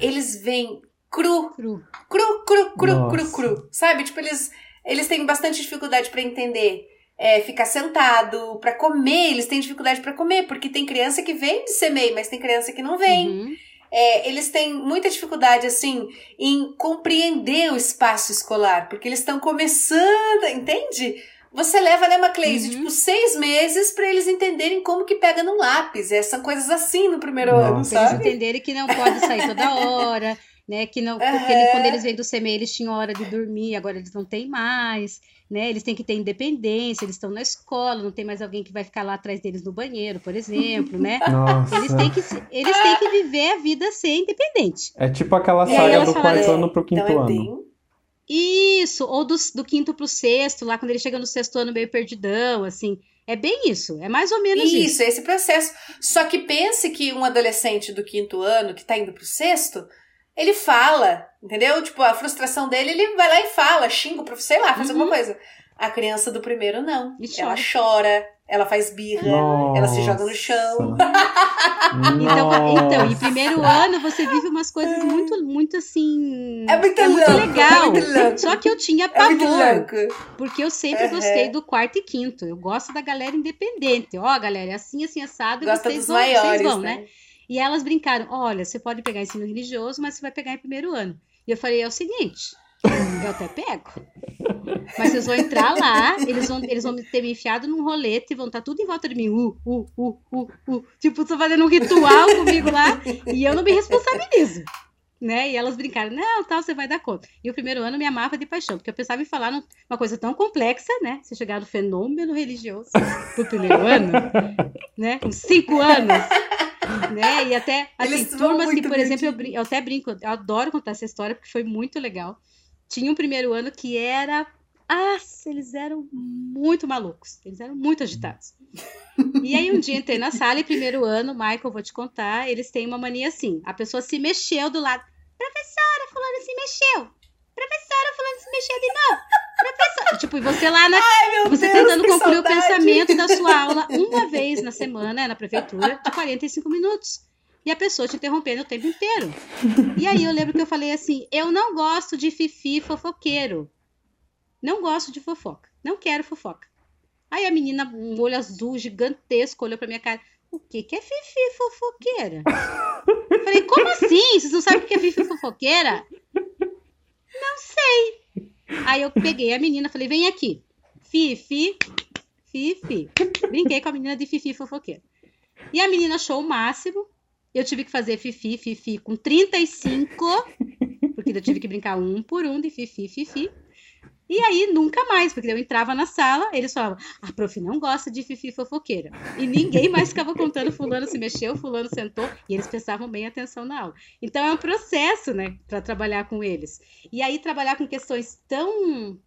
A: eles vêm cru,
C: Cru.
A: cru, cru, cru,
B: Nossa.
A: cru, cru. Sabe? Tipo, eles, eles têm bastante dificuldade para entender. É, ficar sentado, para comer, eles têm dificuldade para comer, porque tem criança que vem de semeio, mas tem criança que não vem.
C: Uhum.
A: É, eles têm muita dificuldade, assim, em compreender o espaço escolar, porque eles estão começando, entende? Você leva, né, Macleise,
C: Uhum.
A: tipo, seis meses para eles entenderem como que pega num lápis. É, são coisas assim no primeiro
B: Nossa.
A: ano,
C: Pra eles
A: sabe?
C: entenderem que não pode sair toda hora, né? Que não, porque ele- quando eles vêm do CME, eles tinham hora de dormir, agora eles não têm mais, né? Eles têm que ter independência, eles estão na escola, não tem mais alguém que vai ficar lá atrás deles no banheiro, por exemplo, né?
B: Nossa.
C: Eles têm que, eles têm que viver a vida ser independente.
B: É tipo aquela saga do
C: falaram,
B: quarto ano pro quinto
A: então é
B: ano.
C: Isso, ou do, do quinto pro sexto, lá quando ele chega no sexto ano meio perdidão, assim. É bem isso, é mais ou menos isso.
A: Isso, é esse processo. Só que pense que um adolescente do quinto ano, que tá indo pro sexto, ele fala, entendeu? Tipo, a frustração dele, ele vai lá e fala, xinga o professor, sei lá, faz
C: Uhum.
A: alguma coisa. A criança do primeiro, não.
C: E
A: Ela
C: chora.
A: chora, ela faz birra, ela se joga no chão.
C: Então, então, em
B: Nossa.
C: primeiro ano você vive umas coisas muito, muito assim.
A: É muito
C: muito
A: louco,
C: legal.
A: é muito.
C: Só que eu tinha
A: É
C: pavor,
A: louco.
C: porque eu sempre
A: Uhum.
C: gostei do quarto e quinto. Eu gosto da galera independente. Ó, galera, é assim, assim, assado,
A: Gosta
C: vocês
A: dos
C: vão, vocês
A: maiores,
C: vão,
A: né?
C: né? E elas brincaram: olha, você pode pegar ensino religioso, mas você vai pegar em primeiro ano. E eu falei: é o seguinte, Eu até pego. Mas vocês vão entrar lá, eles vão, eles vão ter me enfiado num rolete e vão estar tudo em volta de mim. Uh, uh, uh, uh, uh. Tipo, tô fazendo um ritual comigo lá e eu não me responsabilizo. Né? E elas brincaram, não, tal, você vai dar conta. E o primeiro ano me amava de paixão, porque eu pensava em falar uma coisa tão complexa, né? Se chegar no fenômeno religioso pro primeiro ano, né? Com cinco anos, né? E até, assim, turmas que, por exemplo, eu, eu até brinco, eu adoro contar essa história, porque foi muito legal tinha um primeiro ano que era. Ah, eles eram muito malucos, eles eram muito agitados. E aí um dia entrei na sala e primeiro ano, Michael, vou te contar, eles têm uma mania assim, a pessoa se mexeu do lado. Professora, fulano se mexeu. Professora, fulano se mexeu de novo. Professora, tipo, e você lá na Ai, você Deus, tentando concluir saudade. o pensamento da sua aula uma vez na semana, na prefeitura, de 45 minutos e a pessoa te interrompendo o tempo inteiro. E aí eu lembro que eu falei assim: eu não gosto de fifi fofoqueiro. Não gosto de fofoca. Não quero fofoca. Aí a menina, um olho azul gigantesco, olhou pra minha cara. O que, que é fifi fofoqueira? Eu falei, como assim? Vocês não sabem o que é fifi fofoqueira? Não sei. Aí eu peguei a menina, falei, vem aqui. Fifi, Fifi. Brinquei com a menina de Fifi fofoqueira. E a menina achou o máximo. Eu tive que fazer Fifi, Fifi com 35, porque eu tive que brincar um por um de Fifi, Fifi. E aí, nunca mais, porque eu entrava na sala, eles falavam, a prof não gosta de Fifi fofoqueira. E ninguém mais ficava contando, fulano se mexeu, fulano sentou, e eles prestavam bem atenção na aula. Então, é um processo, né, para trabalhar com eles. E aí, trabalhar com questões tão,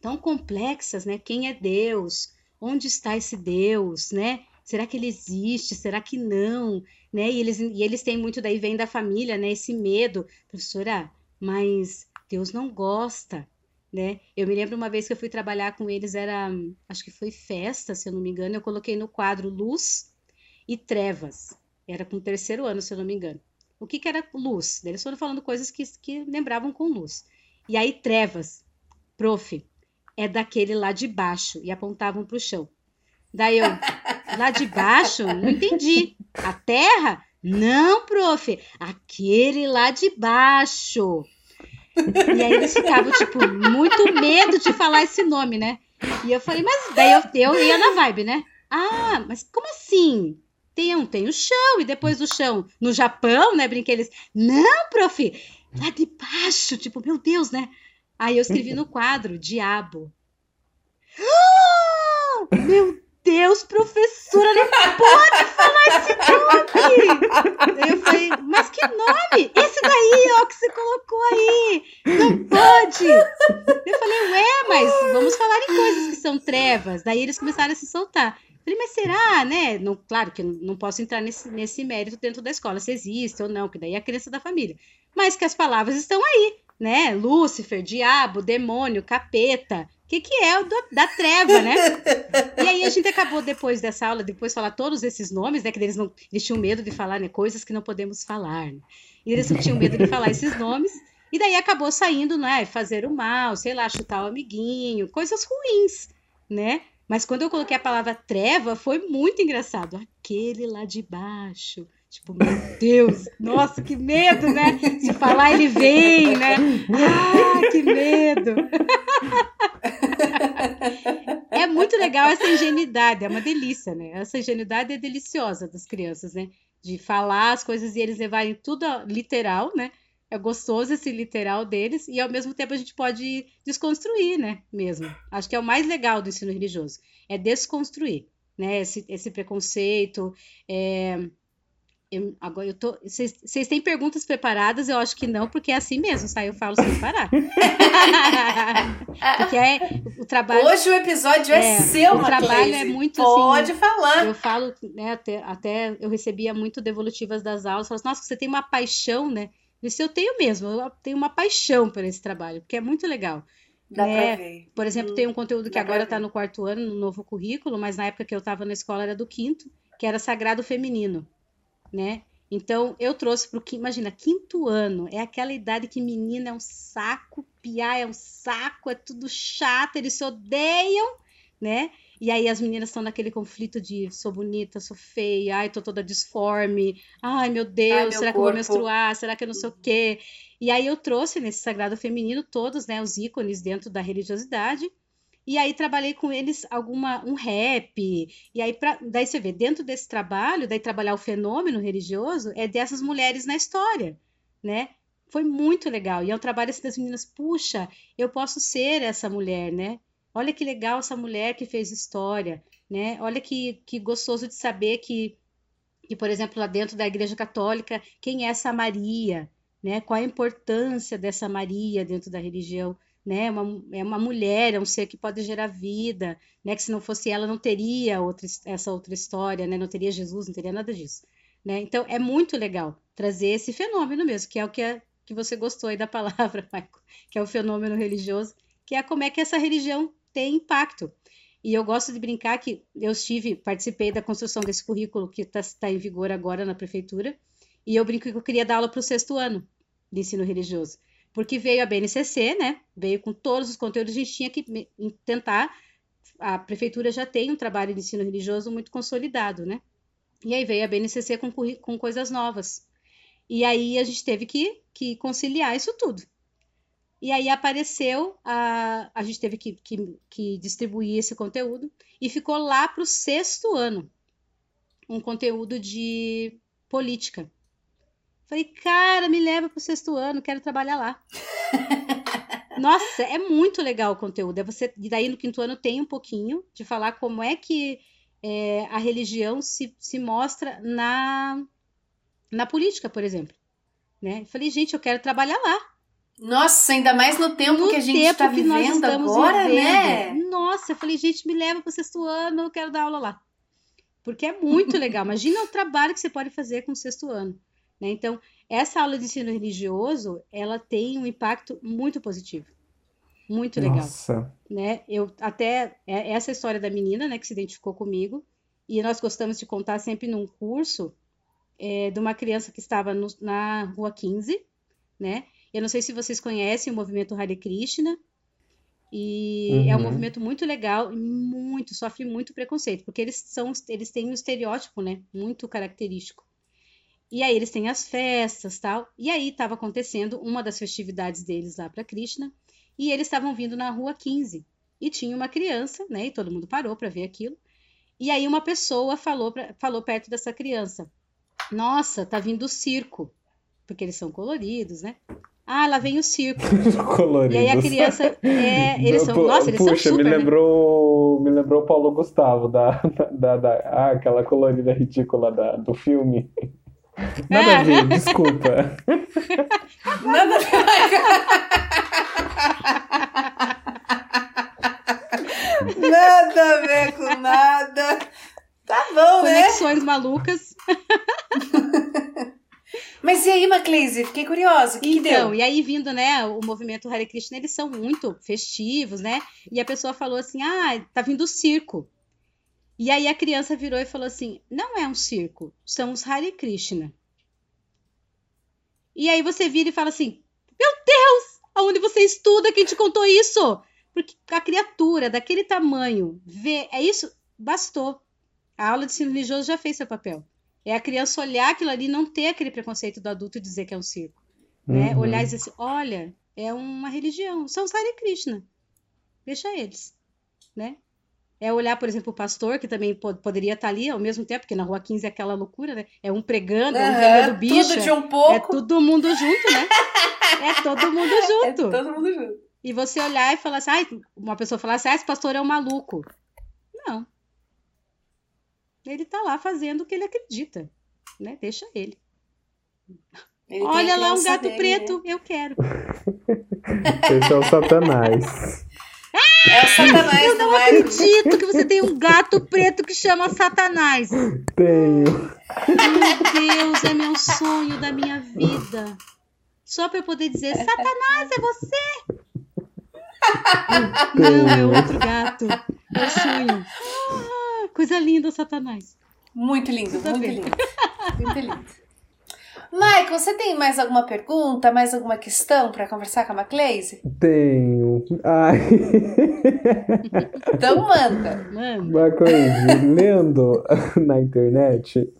C: tão complexas, né, quem é Deus, onde está esse Deus, né, será que ele existe? Será que não? Né? E, eles, e eles têm muito, daí vem da família, né? Esse medo. Professora, mas Deus não gosta, né? Eu me lembro uma vez que eu fui trabalhar com eles, era, acho que foi festa, se eu não me engano, eu coloquei no quadro luz e trevas. Era com o terceiro ano, se eu não me engano. O que, que era luz? Eles foram falando coisas que, que lembravam com luz. E aí, trevas, prof, é daquele lá de baixo, e apontavam para o chão. Daí eu, lá de baixo, não entendi. A terra? Não, prof, aquele lá de baixo. E aí eles ficavam, tipo, muito medo de falar esse nome, né? E eu falei, mas daí eu, eu ia na vibe, né? Ah, mas como assim? Tem, um, tem o chão, e depois do chão, no Japão, né? Brinquei eles. Não, prof, lá de baixo, tipo, meu Deus, né? Aí eu escrevi no quadro, diabo. Oh, meu Deus, professora, não pode falar esse nome! Eu falei, mas que nome? Esse daí, ó, que você colocou aí! Não pode! Eu falei, ué, mas vamos falar em coisas que são trevas. Daí eles começaram a se soltar. Eu falei, mas será, né? Não, claro que eu não posso entrar nesse, nesse mérito dentro da escola, se existe ou não, que daí é a crença da família. Mas que as palavras estão aí, né? Lúcifer, diabo, demônio, capeta, o que, que é o do, da treva, né? e aí a gente acabou depois dessa aula, depois de falar todos esses nomes, né? Que eles não eles tinham medo de falar, né? Coisas que não podemos falar. Né? E eles não tinham medo de falar esses nomes. E daí acabou saindo, né? Fazer o mal, sei lá, chutar o amiguinho, coisas ruins, né? Mas quando eu coloquei a palavra treva, foi muito engraçado. Aquele lá de baixo. Tipo, meu Deus, nossa, que medo, né? Se falar, ele vem, né? Ah, que medo! é muito legal essa ingenuidade, é uma delícia, né? Essa ingenuidade é deliciosa das crianças, né? De falar as coisas e eles levarem tudo literal, né? É gostoso esse literal deles e ao mesmo tempo a gente pode desconstruir, né? Mesmo. Acho que é o mais legal do ensino religioso, é desconstruir, né? Esse, esse preconceito, é, eu, agora eu tô. Vocês têm perguntas preparadas? Eu acho que não, porque é assim mesmo, tá? Eu falo sem parar. porque é o trabalho.
A: Hoje o episódio é, é seu, O trabalho é muito Pode assim, falar.
C: Eu falo, né? Até, até eu recebia muito devolutivas das aulas. Falo assim, nossa, você tem uma paixão, né? Isso eu tenho mesmo, eu tenho uma paixão por esse trabalho, porque é muito legal.
A: Dá pra ver.
C: Por exemplo, hum, tem um conteúdo que agora está no quarto ano, no novo currículo, mas na época que eu estava na escola era do quinto, que era Sagrado Feminino né? Então, eu trouxe para o que, imagina, quinto ano, é aquela idade que menina é um saco, piá é um saco, é tudo chato, eles se odeiam, né? E aí as meninas estão naquele conflito de sou bonita, sou feia, ai, tô toda disforme, ai meu Deus,
A: Ai, meu
C: será que eu vou
A: corpo.
C: menstruar? Será que eu não sei o quê? E aí eu trouxe nesse sagrado feminino todos, né, os ícones dentro da religiosidade. E aí trabalhei com eles alguma um rap. E aí pra, daí você vê, dentro desse trabalho, daí trabalhar o fenômeno religioso é dessas mulheres na história, né? Foi muito legal. E é um trabalho assim das meninas, puxa, eu posso ser essa mulher, né? Olha que legal essa mulher que fez história, né? Olha que, que gostoso de saber que, que, por exemplo, lá dentro da Igreja Católica, quem é essa Maria, né? Qual a importância dessa Maria dentro da religião, né? Uma, é uma mulher, é um ser que pode gerar vida, né? Que se não fosse ela, não teria outra, essa outra história, né? Não teria Jesus, não teria nada disso, né? Então, é muito legal trazer esse fenômeno mesmo, que é o que, é, que você gostou aí da palavra, Michael, que é o fenômeno religioso, que é como é que essa religião tem impacto. E eu gosto de brincar que eu estive, participei da construção desse currículo que está tá em vigor agora na prefeitura, e eu brinco que eu queria dar aula para o sexto ano de ensino religioso, porque veio a BNCC, né? Veio com todos os conteúdos, a gente tinha que tentar. A prefeitura já tem um trabalho de ensino religioso muito consolidado, né? E aí veio a BNCC com, com coisas novas. E aí a gente teve que, que conciliar isso tudo. E aí apareceu, a, a gente teve que, que, que distribuir esse conteúdo e ficou lá para o sexto ano um conteúdo de política. Falei, cara, me leva para o sexto ano, quero trabalhar lá. Nossa, é muito legal o conteúdo. É você, e daí no quinto ano tem um pouquinho de falar como é que é, a religião se, se mostra na, na política, por exemplo. Né? Falei, gente, eu quero trabalhar lá.
A: Nossa, ainda mais no tempo
C: No
A: que a gente está vivendo agora,
C: vivendo.
A: né?
C: Nossa, eu falei, gente, me leva para o sexto ano, eu quero dar aula lá. Porque é muito legal. Imagina o trabalho que você pode fazer com o sexto ano. Né? Então, essa aula de ensino religioso, ela tem um impacto muito positivo. Muito legal
B: Nossa.
C: né? Eu até é essa história da menina, né, que se identificou comigo, e nós gostamos de contar sempre num curso é, de uma criança que estava no- na Rua 15, né? Eu não sei se vocês conhecem o movimento Hare Krishna, e é um
B: Uhum.
C: movimento muito legal e muito, sofre muito preconceito, porque eles são, eles têm um estereótipo, né, muito característico. E aí eles têm as festas, tal. E aí estava acontecendo uma das festividades deles lá para Krishna, e eles estavam vindo na rua 15. E tinha uma criança, né? E todo mundo parou para ver aquilo. E aí uma pessoa falou, pra, falou perto dessa criança: Nossa, tá vindo o circo. Porque eles são coloridos, né? Ah, lá vem o circo.
B: Coloridos.
C: E aí a criança. É, eles são. Nossa, eles são
B: Puxa,
C: super.
B: me
C: né?
B: lembrou, me lembrou o Paulo Gustavo da, da, da- ah, aquela colorida ridícula da, do filme. Nada
C: É.
B: a ver, desculpa.
A: Nada a ver. Nada a ver com nada. Tá bom, né?
C: Conexões malucas.
A: Mas e aí, Macleise? Fiquei curiosa. O que, que
C: Então,
A: deu?
C: e aí vindo, né, o movimento Hare Krishna, eles são muito festivos, né? E a pessoa falou assim: "Ah, tá vindo o circo". E aí a criança virou e falou assim: "Não é um circo, são os Hare Krishna". E aí você vira e fala assim: "Meu Deus, aonde você estuda? Quem te contou isso?" Porque a criatura daquele tamanho, vê, é isso, bastou. A aula de ensino religioso já fez seu papel. É a criança olhar aquilo ali e não ter aquele preconceito do adulto e dizer que é um circo né?
B: Uhum.
C: Olhar e dizer assim, olha, é uma religião, são os Hare Krishna, deixa eles, né? É olhar, por exemplo, o pastor, que também po- poderia estar ali ao mesmo tempo, porque na Rua 15 é aquela loucura, né? É um pregando, é um
A: Aham,
C: vendendo bicho,
A: tudo de
C: é,
A: um
C: é
A: pouco.
C: todo mundo junto, né? É todo mundo
A: É
C: junto.
A: todo mundo junto.
C: E você olhar e falar assim, ai, uma pessoa falar assim, ah, esse pastor é um maluco. Não. Ele tá lá fazendo o que ele acredita, né? Deixa ele.
A: Ele
C: Olha lá um gato
A: dele,
C: preto, eu quero.
B: Esse é o Satanás.
A: É o satanás
C: Eu
A: do
C: não
A: Michael.
C: acredito que você tem um gato preto que chama Satanás.
B: Tenho.
C: Meu Deus, é meu sonho da minha vida. Só para eu poder dizer, Satanás, é você? Não, é outro gato. É o sonho. Ah, coisa linda, Satanás.
A: Muito lindo, muito lindo. Muito lindo. Michael, você tem mais alguma pergunta, mais alguma questão para conversar com a Macleise?
B: Tenho. Ai.
A: Então manda.
B: Macleise, lendo na internet,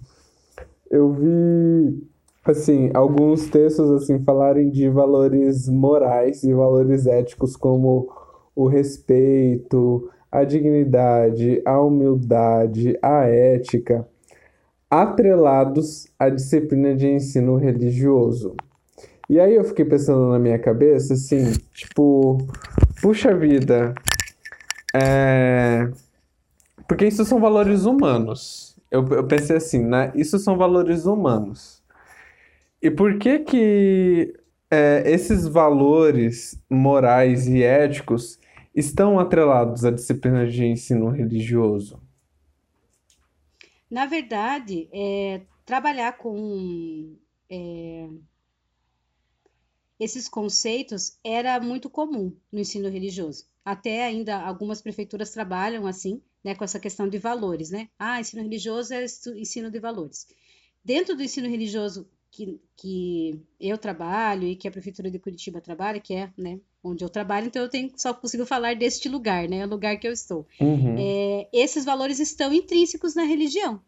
B: eu vi assim, alguns textos assim falarem de valores morais e valores éticos como o respeito, a dignidade, a humildade, a ética, atrelados à disciplina de ensino religioso. E aí eu fiquei pensando na minha cabeça assim, tipo, puxa vida, é... porque isso são valores humanos. Eu, eu pensei assim, né? Isso são valores humanos. E por que que é, esses valores morais e éticos estão atrelados à disciplina de ensino religioso?
C: Na verdade, é, trabalhar com é, esses conceitos era muito comum no ensino religioso. Até ainda algumas prefeituras trabalham assim, né, com essa questão de valores, né? Ah, ensino religioso é ensino de valores. Dentro do ensino religioso que, que eu trabalho e que a Prefeitura de Curitiba trabalha, que é né, onde eu trabalho, então eu tenho, só consigo falar deste lugar, né, o lugar que eu estou.
B: Uhum.
C: É, esses valores estão intrínsecos na religião.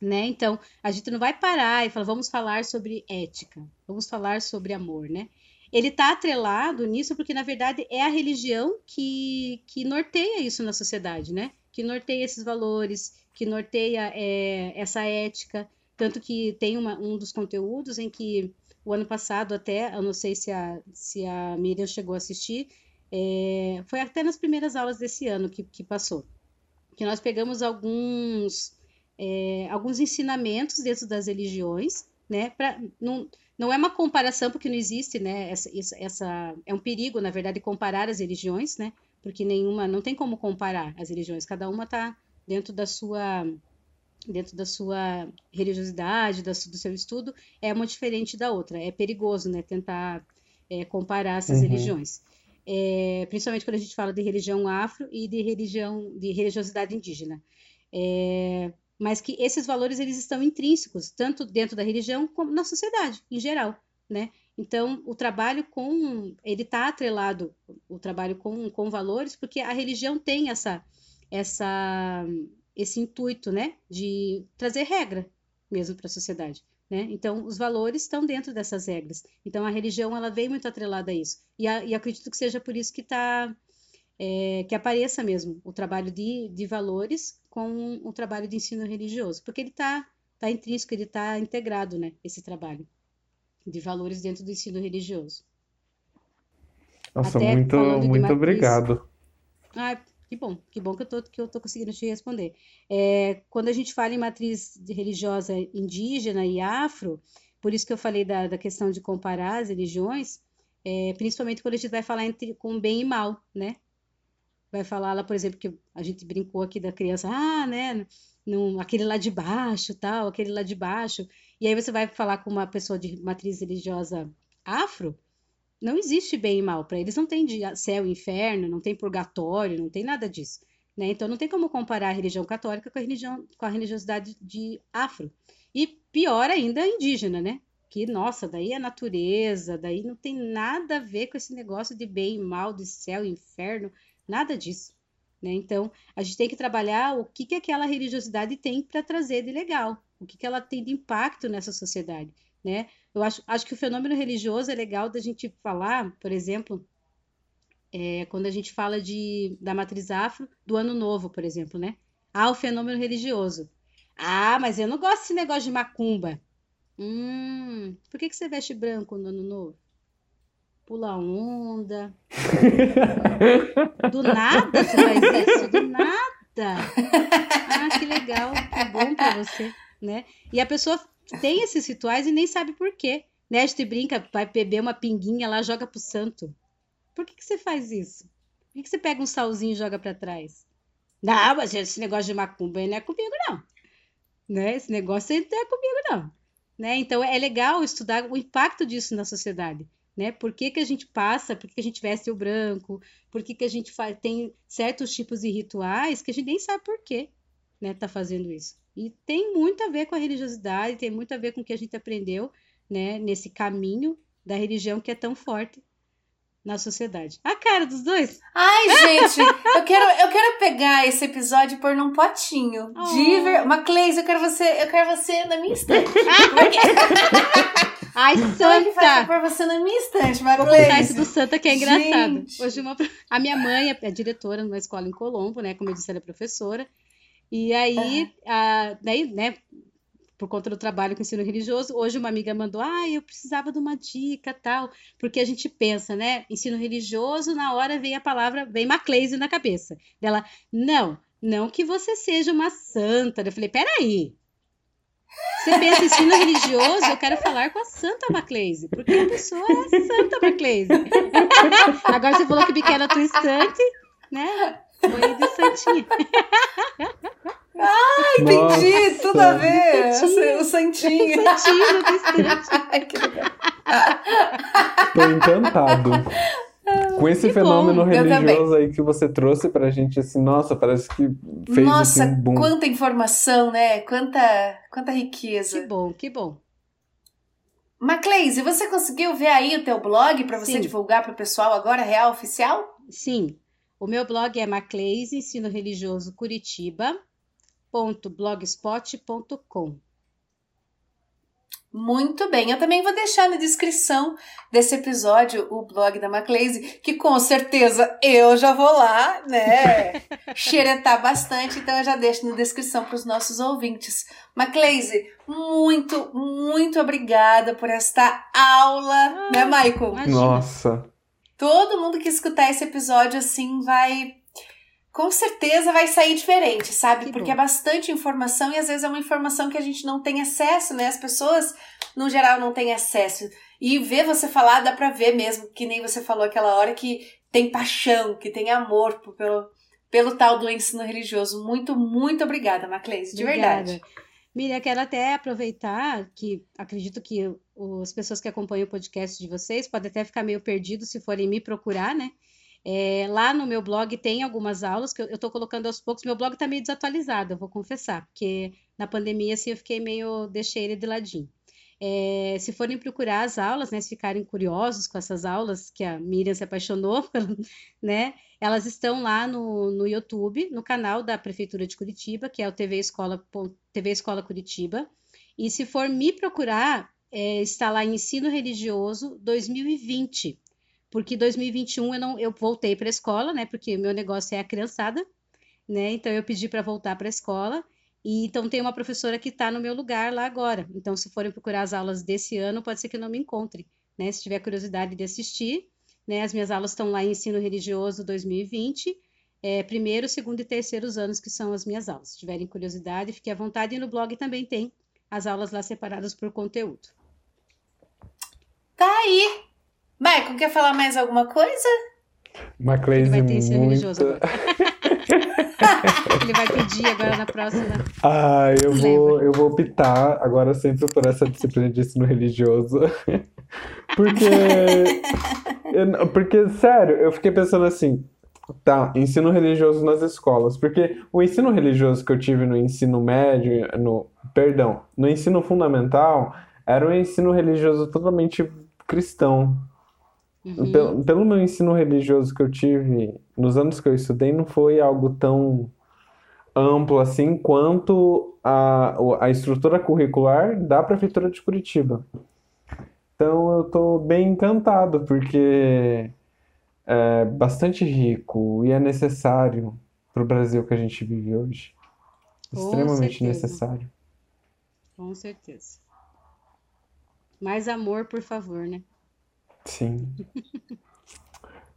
C: Né? Então, a gente não vai parar e falar, vamos falar sobre ética, vamos falar sobre amor, né? Ele está atrelado nisso porque, na verdade, é a religião que, que norteia isso na sociedade, né? Que norteia esses valores, que norteia é, essa ética, tanto que tem uma, um dos conteúdos em que o ano passado até, eu não sei se a, se a Miriam chegou a assistir, é, foi até nas primeiras aulas desse ano que, que passou, que nós pegamos alguns, é, alguns ensinamentos dentro das religiões, né, pra, não, não é uma comparação, porque não existe, né, essa, essa, é um perigo, na verdade, comparar as religiões, né, porque nenhuma, não tem como comparar as religiões, cada uma está dentro da sua dentro da sua religiosidade, do seu estudo, é muito diferente da outra. É perigoso, né? Tentar é, comparar essas uhum. religiões. É, principalmente quando a gente fala de religião afro e de religião de religiosidade indígena. É, mas que esses valores eles estão intrínsecos tanto dentro da religião como na sociedade em geral, né? Então o trabalho com ele está atrelado o trabalho com, com valores porque a religião tem essa essa esse intuito, né, de trazer regra mesmo para a sociedade. Né? Então, os valores estão dentro dessas regras. Então, a religião ela vem muito atrelada a isso. E, a, e acredito que seja por isso que está é, que apareça mesmo o trabalho de, de valores com o trabalho de ensino religioso, porque ele está tá intrínseco, ele está integrado, né? Esse trabalho de valores dentro do ensino religioso.
B: Nossa, Até muito, muito matriz, obrigado.
C: Ah, que bom, que bom que eu tô, que eu tô conseguindo te responder. É, quando a gente fala em matriz religiosa indígena e afro, por isso que eu falei da, da questão de comparar as religiões, é, principalmente quando a gente vai falar entre, com bem e mal, né? Vai falar lá, por exemplo, que a gente brincou aqui da criança, ah, né, num, aquele lá de baixo, tal, aquele lá de baixo. E aí você vai falar com uma pessoa de matriz religiosa afro, não existe bem e mal. Para eles não tem céu e inferno, não tem purgatório, não tem nada disso. Né? Então não tem como comparar a religião católica com a, religião, com a religiosidade de afro. E pior ainda, indígena, né? Que, nossa, daí é natureza, daí não tem nada a ver com esse negócio de bem e mal, de céu e inferno, nada disso. Né? Então, a gente tem que trabalhar o que, que aquela religiosidade tem para trazer de legal, o que, que ela tem de impacto nessa sociedade. Né? Eu acho, acho que o fenômeno religioso é legal da gente falar, por exemplo, é, quando a gente fala de, da matriz afro, do ano novo, por exemplo, né? Ah, o fenômeno religioso. Ah, mas eu não gosto desse negócio de macumba. Hum, por que, que você veste branco no ano novo? Pula onda. Do nada você faz isso? Do nada. Ah, que legal, que bom pra você, né? E a pessoa tem esses rituais e nem sabe por quê. Né? A gente brinca, vai beber uma pinguinha lá, joga pro santo. Por que, que você faz isso? Por que, que você pega um salzinho e joga para trás? Não, mas esse negócio de macumba não é comigo, não. Né? Esse negócio não é comigo, não. Né? Então é legal estudar o impacto disso na sociedade. Né? Por que, que a gente passa, por que, que a gente veste o branco, por que, que a gente faz, tem certos tipos de rituais que a gente nem sabe por quê né, tá fazendo isso. E tem muito a ver com a religiosidade, tem muito a ver com o que a gente aprendeu, né, nesse caminho da religião que é tão forte na sociedade. A cara dos dois.
A: Ai, gente, eu quero, eu quero pegar esse episódio e pôr num potinho.
C: Oh.
A: De ver... Macleis, eu quero você, eu quero você na minha estante.
C: Ai,
A: Como é
C: santa!
A: pra pôr você na minha estante,
C: Vou contar
A: Macleis?
C: isso do Santa que é engraçado.
A: Gente.
C: Hoje uma... A minha mãe é diretora numa escola em Colombo, né? Como eu disse, ela é professora. E aí, a... daí, né? Por conta do trabalho com ensino religioso, hoje uma amiga mandou, ah, eu precisava de uma dica, tal, porque a gente pensa, né? Ensino religioso, na hora vem a palavra, vem Macleise na cabeça. Dela, não, não que você seja uma santa. Eu falei, peraí, você pensa em ensino religioso, eu quero falar com a Santa Macleise, porque a pessoa é a Santa Macleise. Agora você falou que me quer na Foi de santinha.
A: Entendi, tudo a ver.
C: Santinho.
A: O santinho.
C: Santinha na tua estante.
A: Ai, que legal.
B: Tô encantado. Com esse
C: Que
B: fenômeno
C: bom,
B: religioso aí que você trouxe pra gente, assim, nossa, parece que fez
A: Nossa,
B: assim, um boom.
A: quanta informação, né? Quanta, quanta
C: Que
A: riqueza.
C: bom, que bom.
A: Macleise, você conseguiu ver aí o teu blog pra você
C: Sim.
A: divulgar pro pessoal agora, real oficial?
C: Sim, o meu blog é Macleise Ensino Religioso Curitiba.blogspot.com.
A: Muito bem, eu também vou deixar na descrição desse episódio o blog da Macleise, que com certeza eu já vou lá, né, xeretar bastante, então eu já deixo na descrição para os nossos ouvintes. Macleise, muito, muito obrigada por esta aula, né, Michael?
C: Imagina.
B: Nossa.
A: Todo mundo que escutar esse episódio assim vai. Com certeza vai sair diferente, sabe?
C: Que
A: Porque
C: bom.
A: é bastante informação e às vezes é uma informação que a gente não tem acesso, né? As pessoas, no geral, não têm acesso. E ver você falar, dá pra ver mesmo, que nem você falou aquela hora, que tem paixão, que tem amor pelo, pelo tal do ensino religioso. Muito, muito obrigada, Macleise, de
C: Obrigada.
A: verdade.
C: Miriam, quero até aproveitar que acredito que as pessoas que acompanham o podcast de vocês podem até ficar meio perdidos se forem me procurar, né? É, lá no meu blog tem algumas aulas que eu estou colocando aos poucos. Meu blog está meio desatualizado, eu vou confessar, porque na pandemia assim eu fiquei meio deixei ele de ladinho. É, se forem procurar as aulas, né, se ficarem curiosos com essas aulas que a Miriam se apaixonou, né, elas estão lá no, no YouTube, no canal da Prefeitura de Curitiba, que é o TV Escola, TV Escola Curitiba. E se for me procurar, é, está lá em Ensino Religioso 2020, porque 2021 eu não, eu voltei para a escola, né, porque o meu negócio é a criançada, né, então eu pedi para voltar para a escola. E então tem uma professora que está no meu lugar lá agora. Então, se forem procurar as aulas desse ano, pode ser que não me encontrem, né? Se tiver curiosidade de assistir, né? As minhas aulas estão lá em Ensino Religioso 2020, é, primeiro, segundo e terceiros anos que são as minhas aulas. Se tiverem curiosidade, fiquem à vontade. E no blog também tem as aulas lá separadas por conteúdo.
A: Tá aí. Michael, quer falar mais alguma coisa?
B: Uma
C: vai ter ensino
B: muito.
C: religioso agora. Ele vai pedir agora na próxima.
B: Ah, eu vou, eu vou optar agora sempre por essa disciplina de ensino religioso. Porque, eu- porque, sério, eu fiquei pensando assim, tá, ensino religioso nas escolas. Porque o ensino religioso que eu tive no ensino médio, no, perdão, no ensino fundamental, era um ensino religioso totalmente cristão.
C: Uhum.
B: Pelo, pelo meu ensino religioso que eu tive nos anos que eu estudei, não foi algo tão amplo assim quanto a, a estrutura curricular da Prefeitura de Curitiba. Então eu tô bem encantado, porque é bastante rico e é necessário para o Brasil que a gente vive hoje.
C: Com
B: Extremamente
C: certeza.
B: necessário.
C: Com certeza. Mais amor, por favor, né?
B: Sim.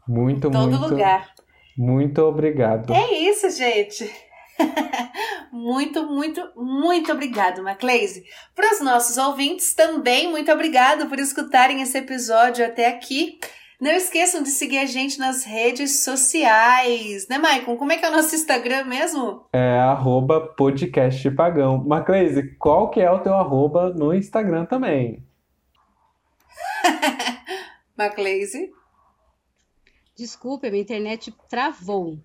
B: Muito,
A: Em todo
B: muito,
A: lugar.
B: muito obrigado.
A: É isso, gente. muito, muito, muito obrigado, Macleise. Para os nossos ouvintes, também muito obrigado por escutarem esse episódio até aqui. Não esqueçam de seguir a gente nas redes sociais, né, Maicon? Como é que é o nosso Instagram mesmo?
B: É arroba podcast pagão. Macleise, qual que é o teu arroba no Instagram também?
A: Macleise.
C: Desculpa, minha internet travou.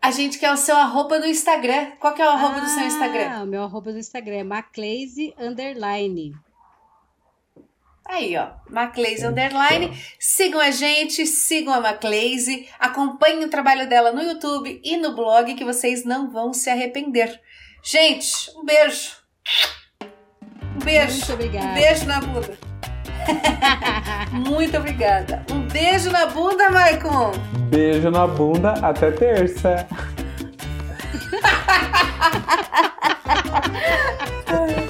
A: A gente quer o seu arroba no Instagram. Qual que é o arroba do seu Instagram?
C: Ah, o meu arroba do Instagram é macleise underline.
A: Aí, ó, Maclaze Underline. Sigam a gente, sigam a Maclaze, acompanhem o trabalho dela no YouTube e no blog que vocês não vão se arrepender. Gente, um beijo. Um beijo.
C: Muito obrigada.
A: Um beijo na bunda. Muito obrigada. Um beijo na bunda, Maicon.
B: Beijo na bunda até terça.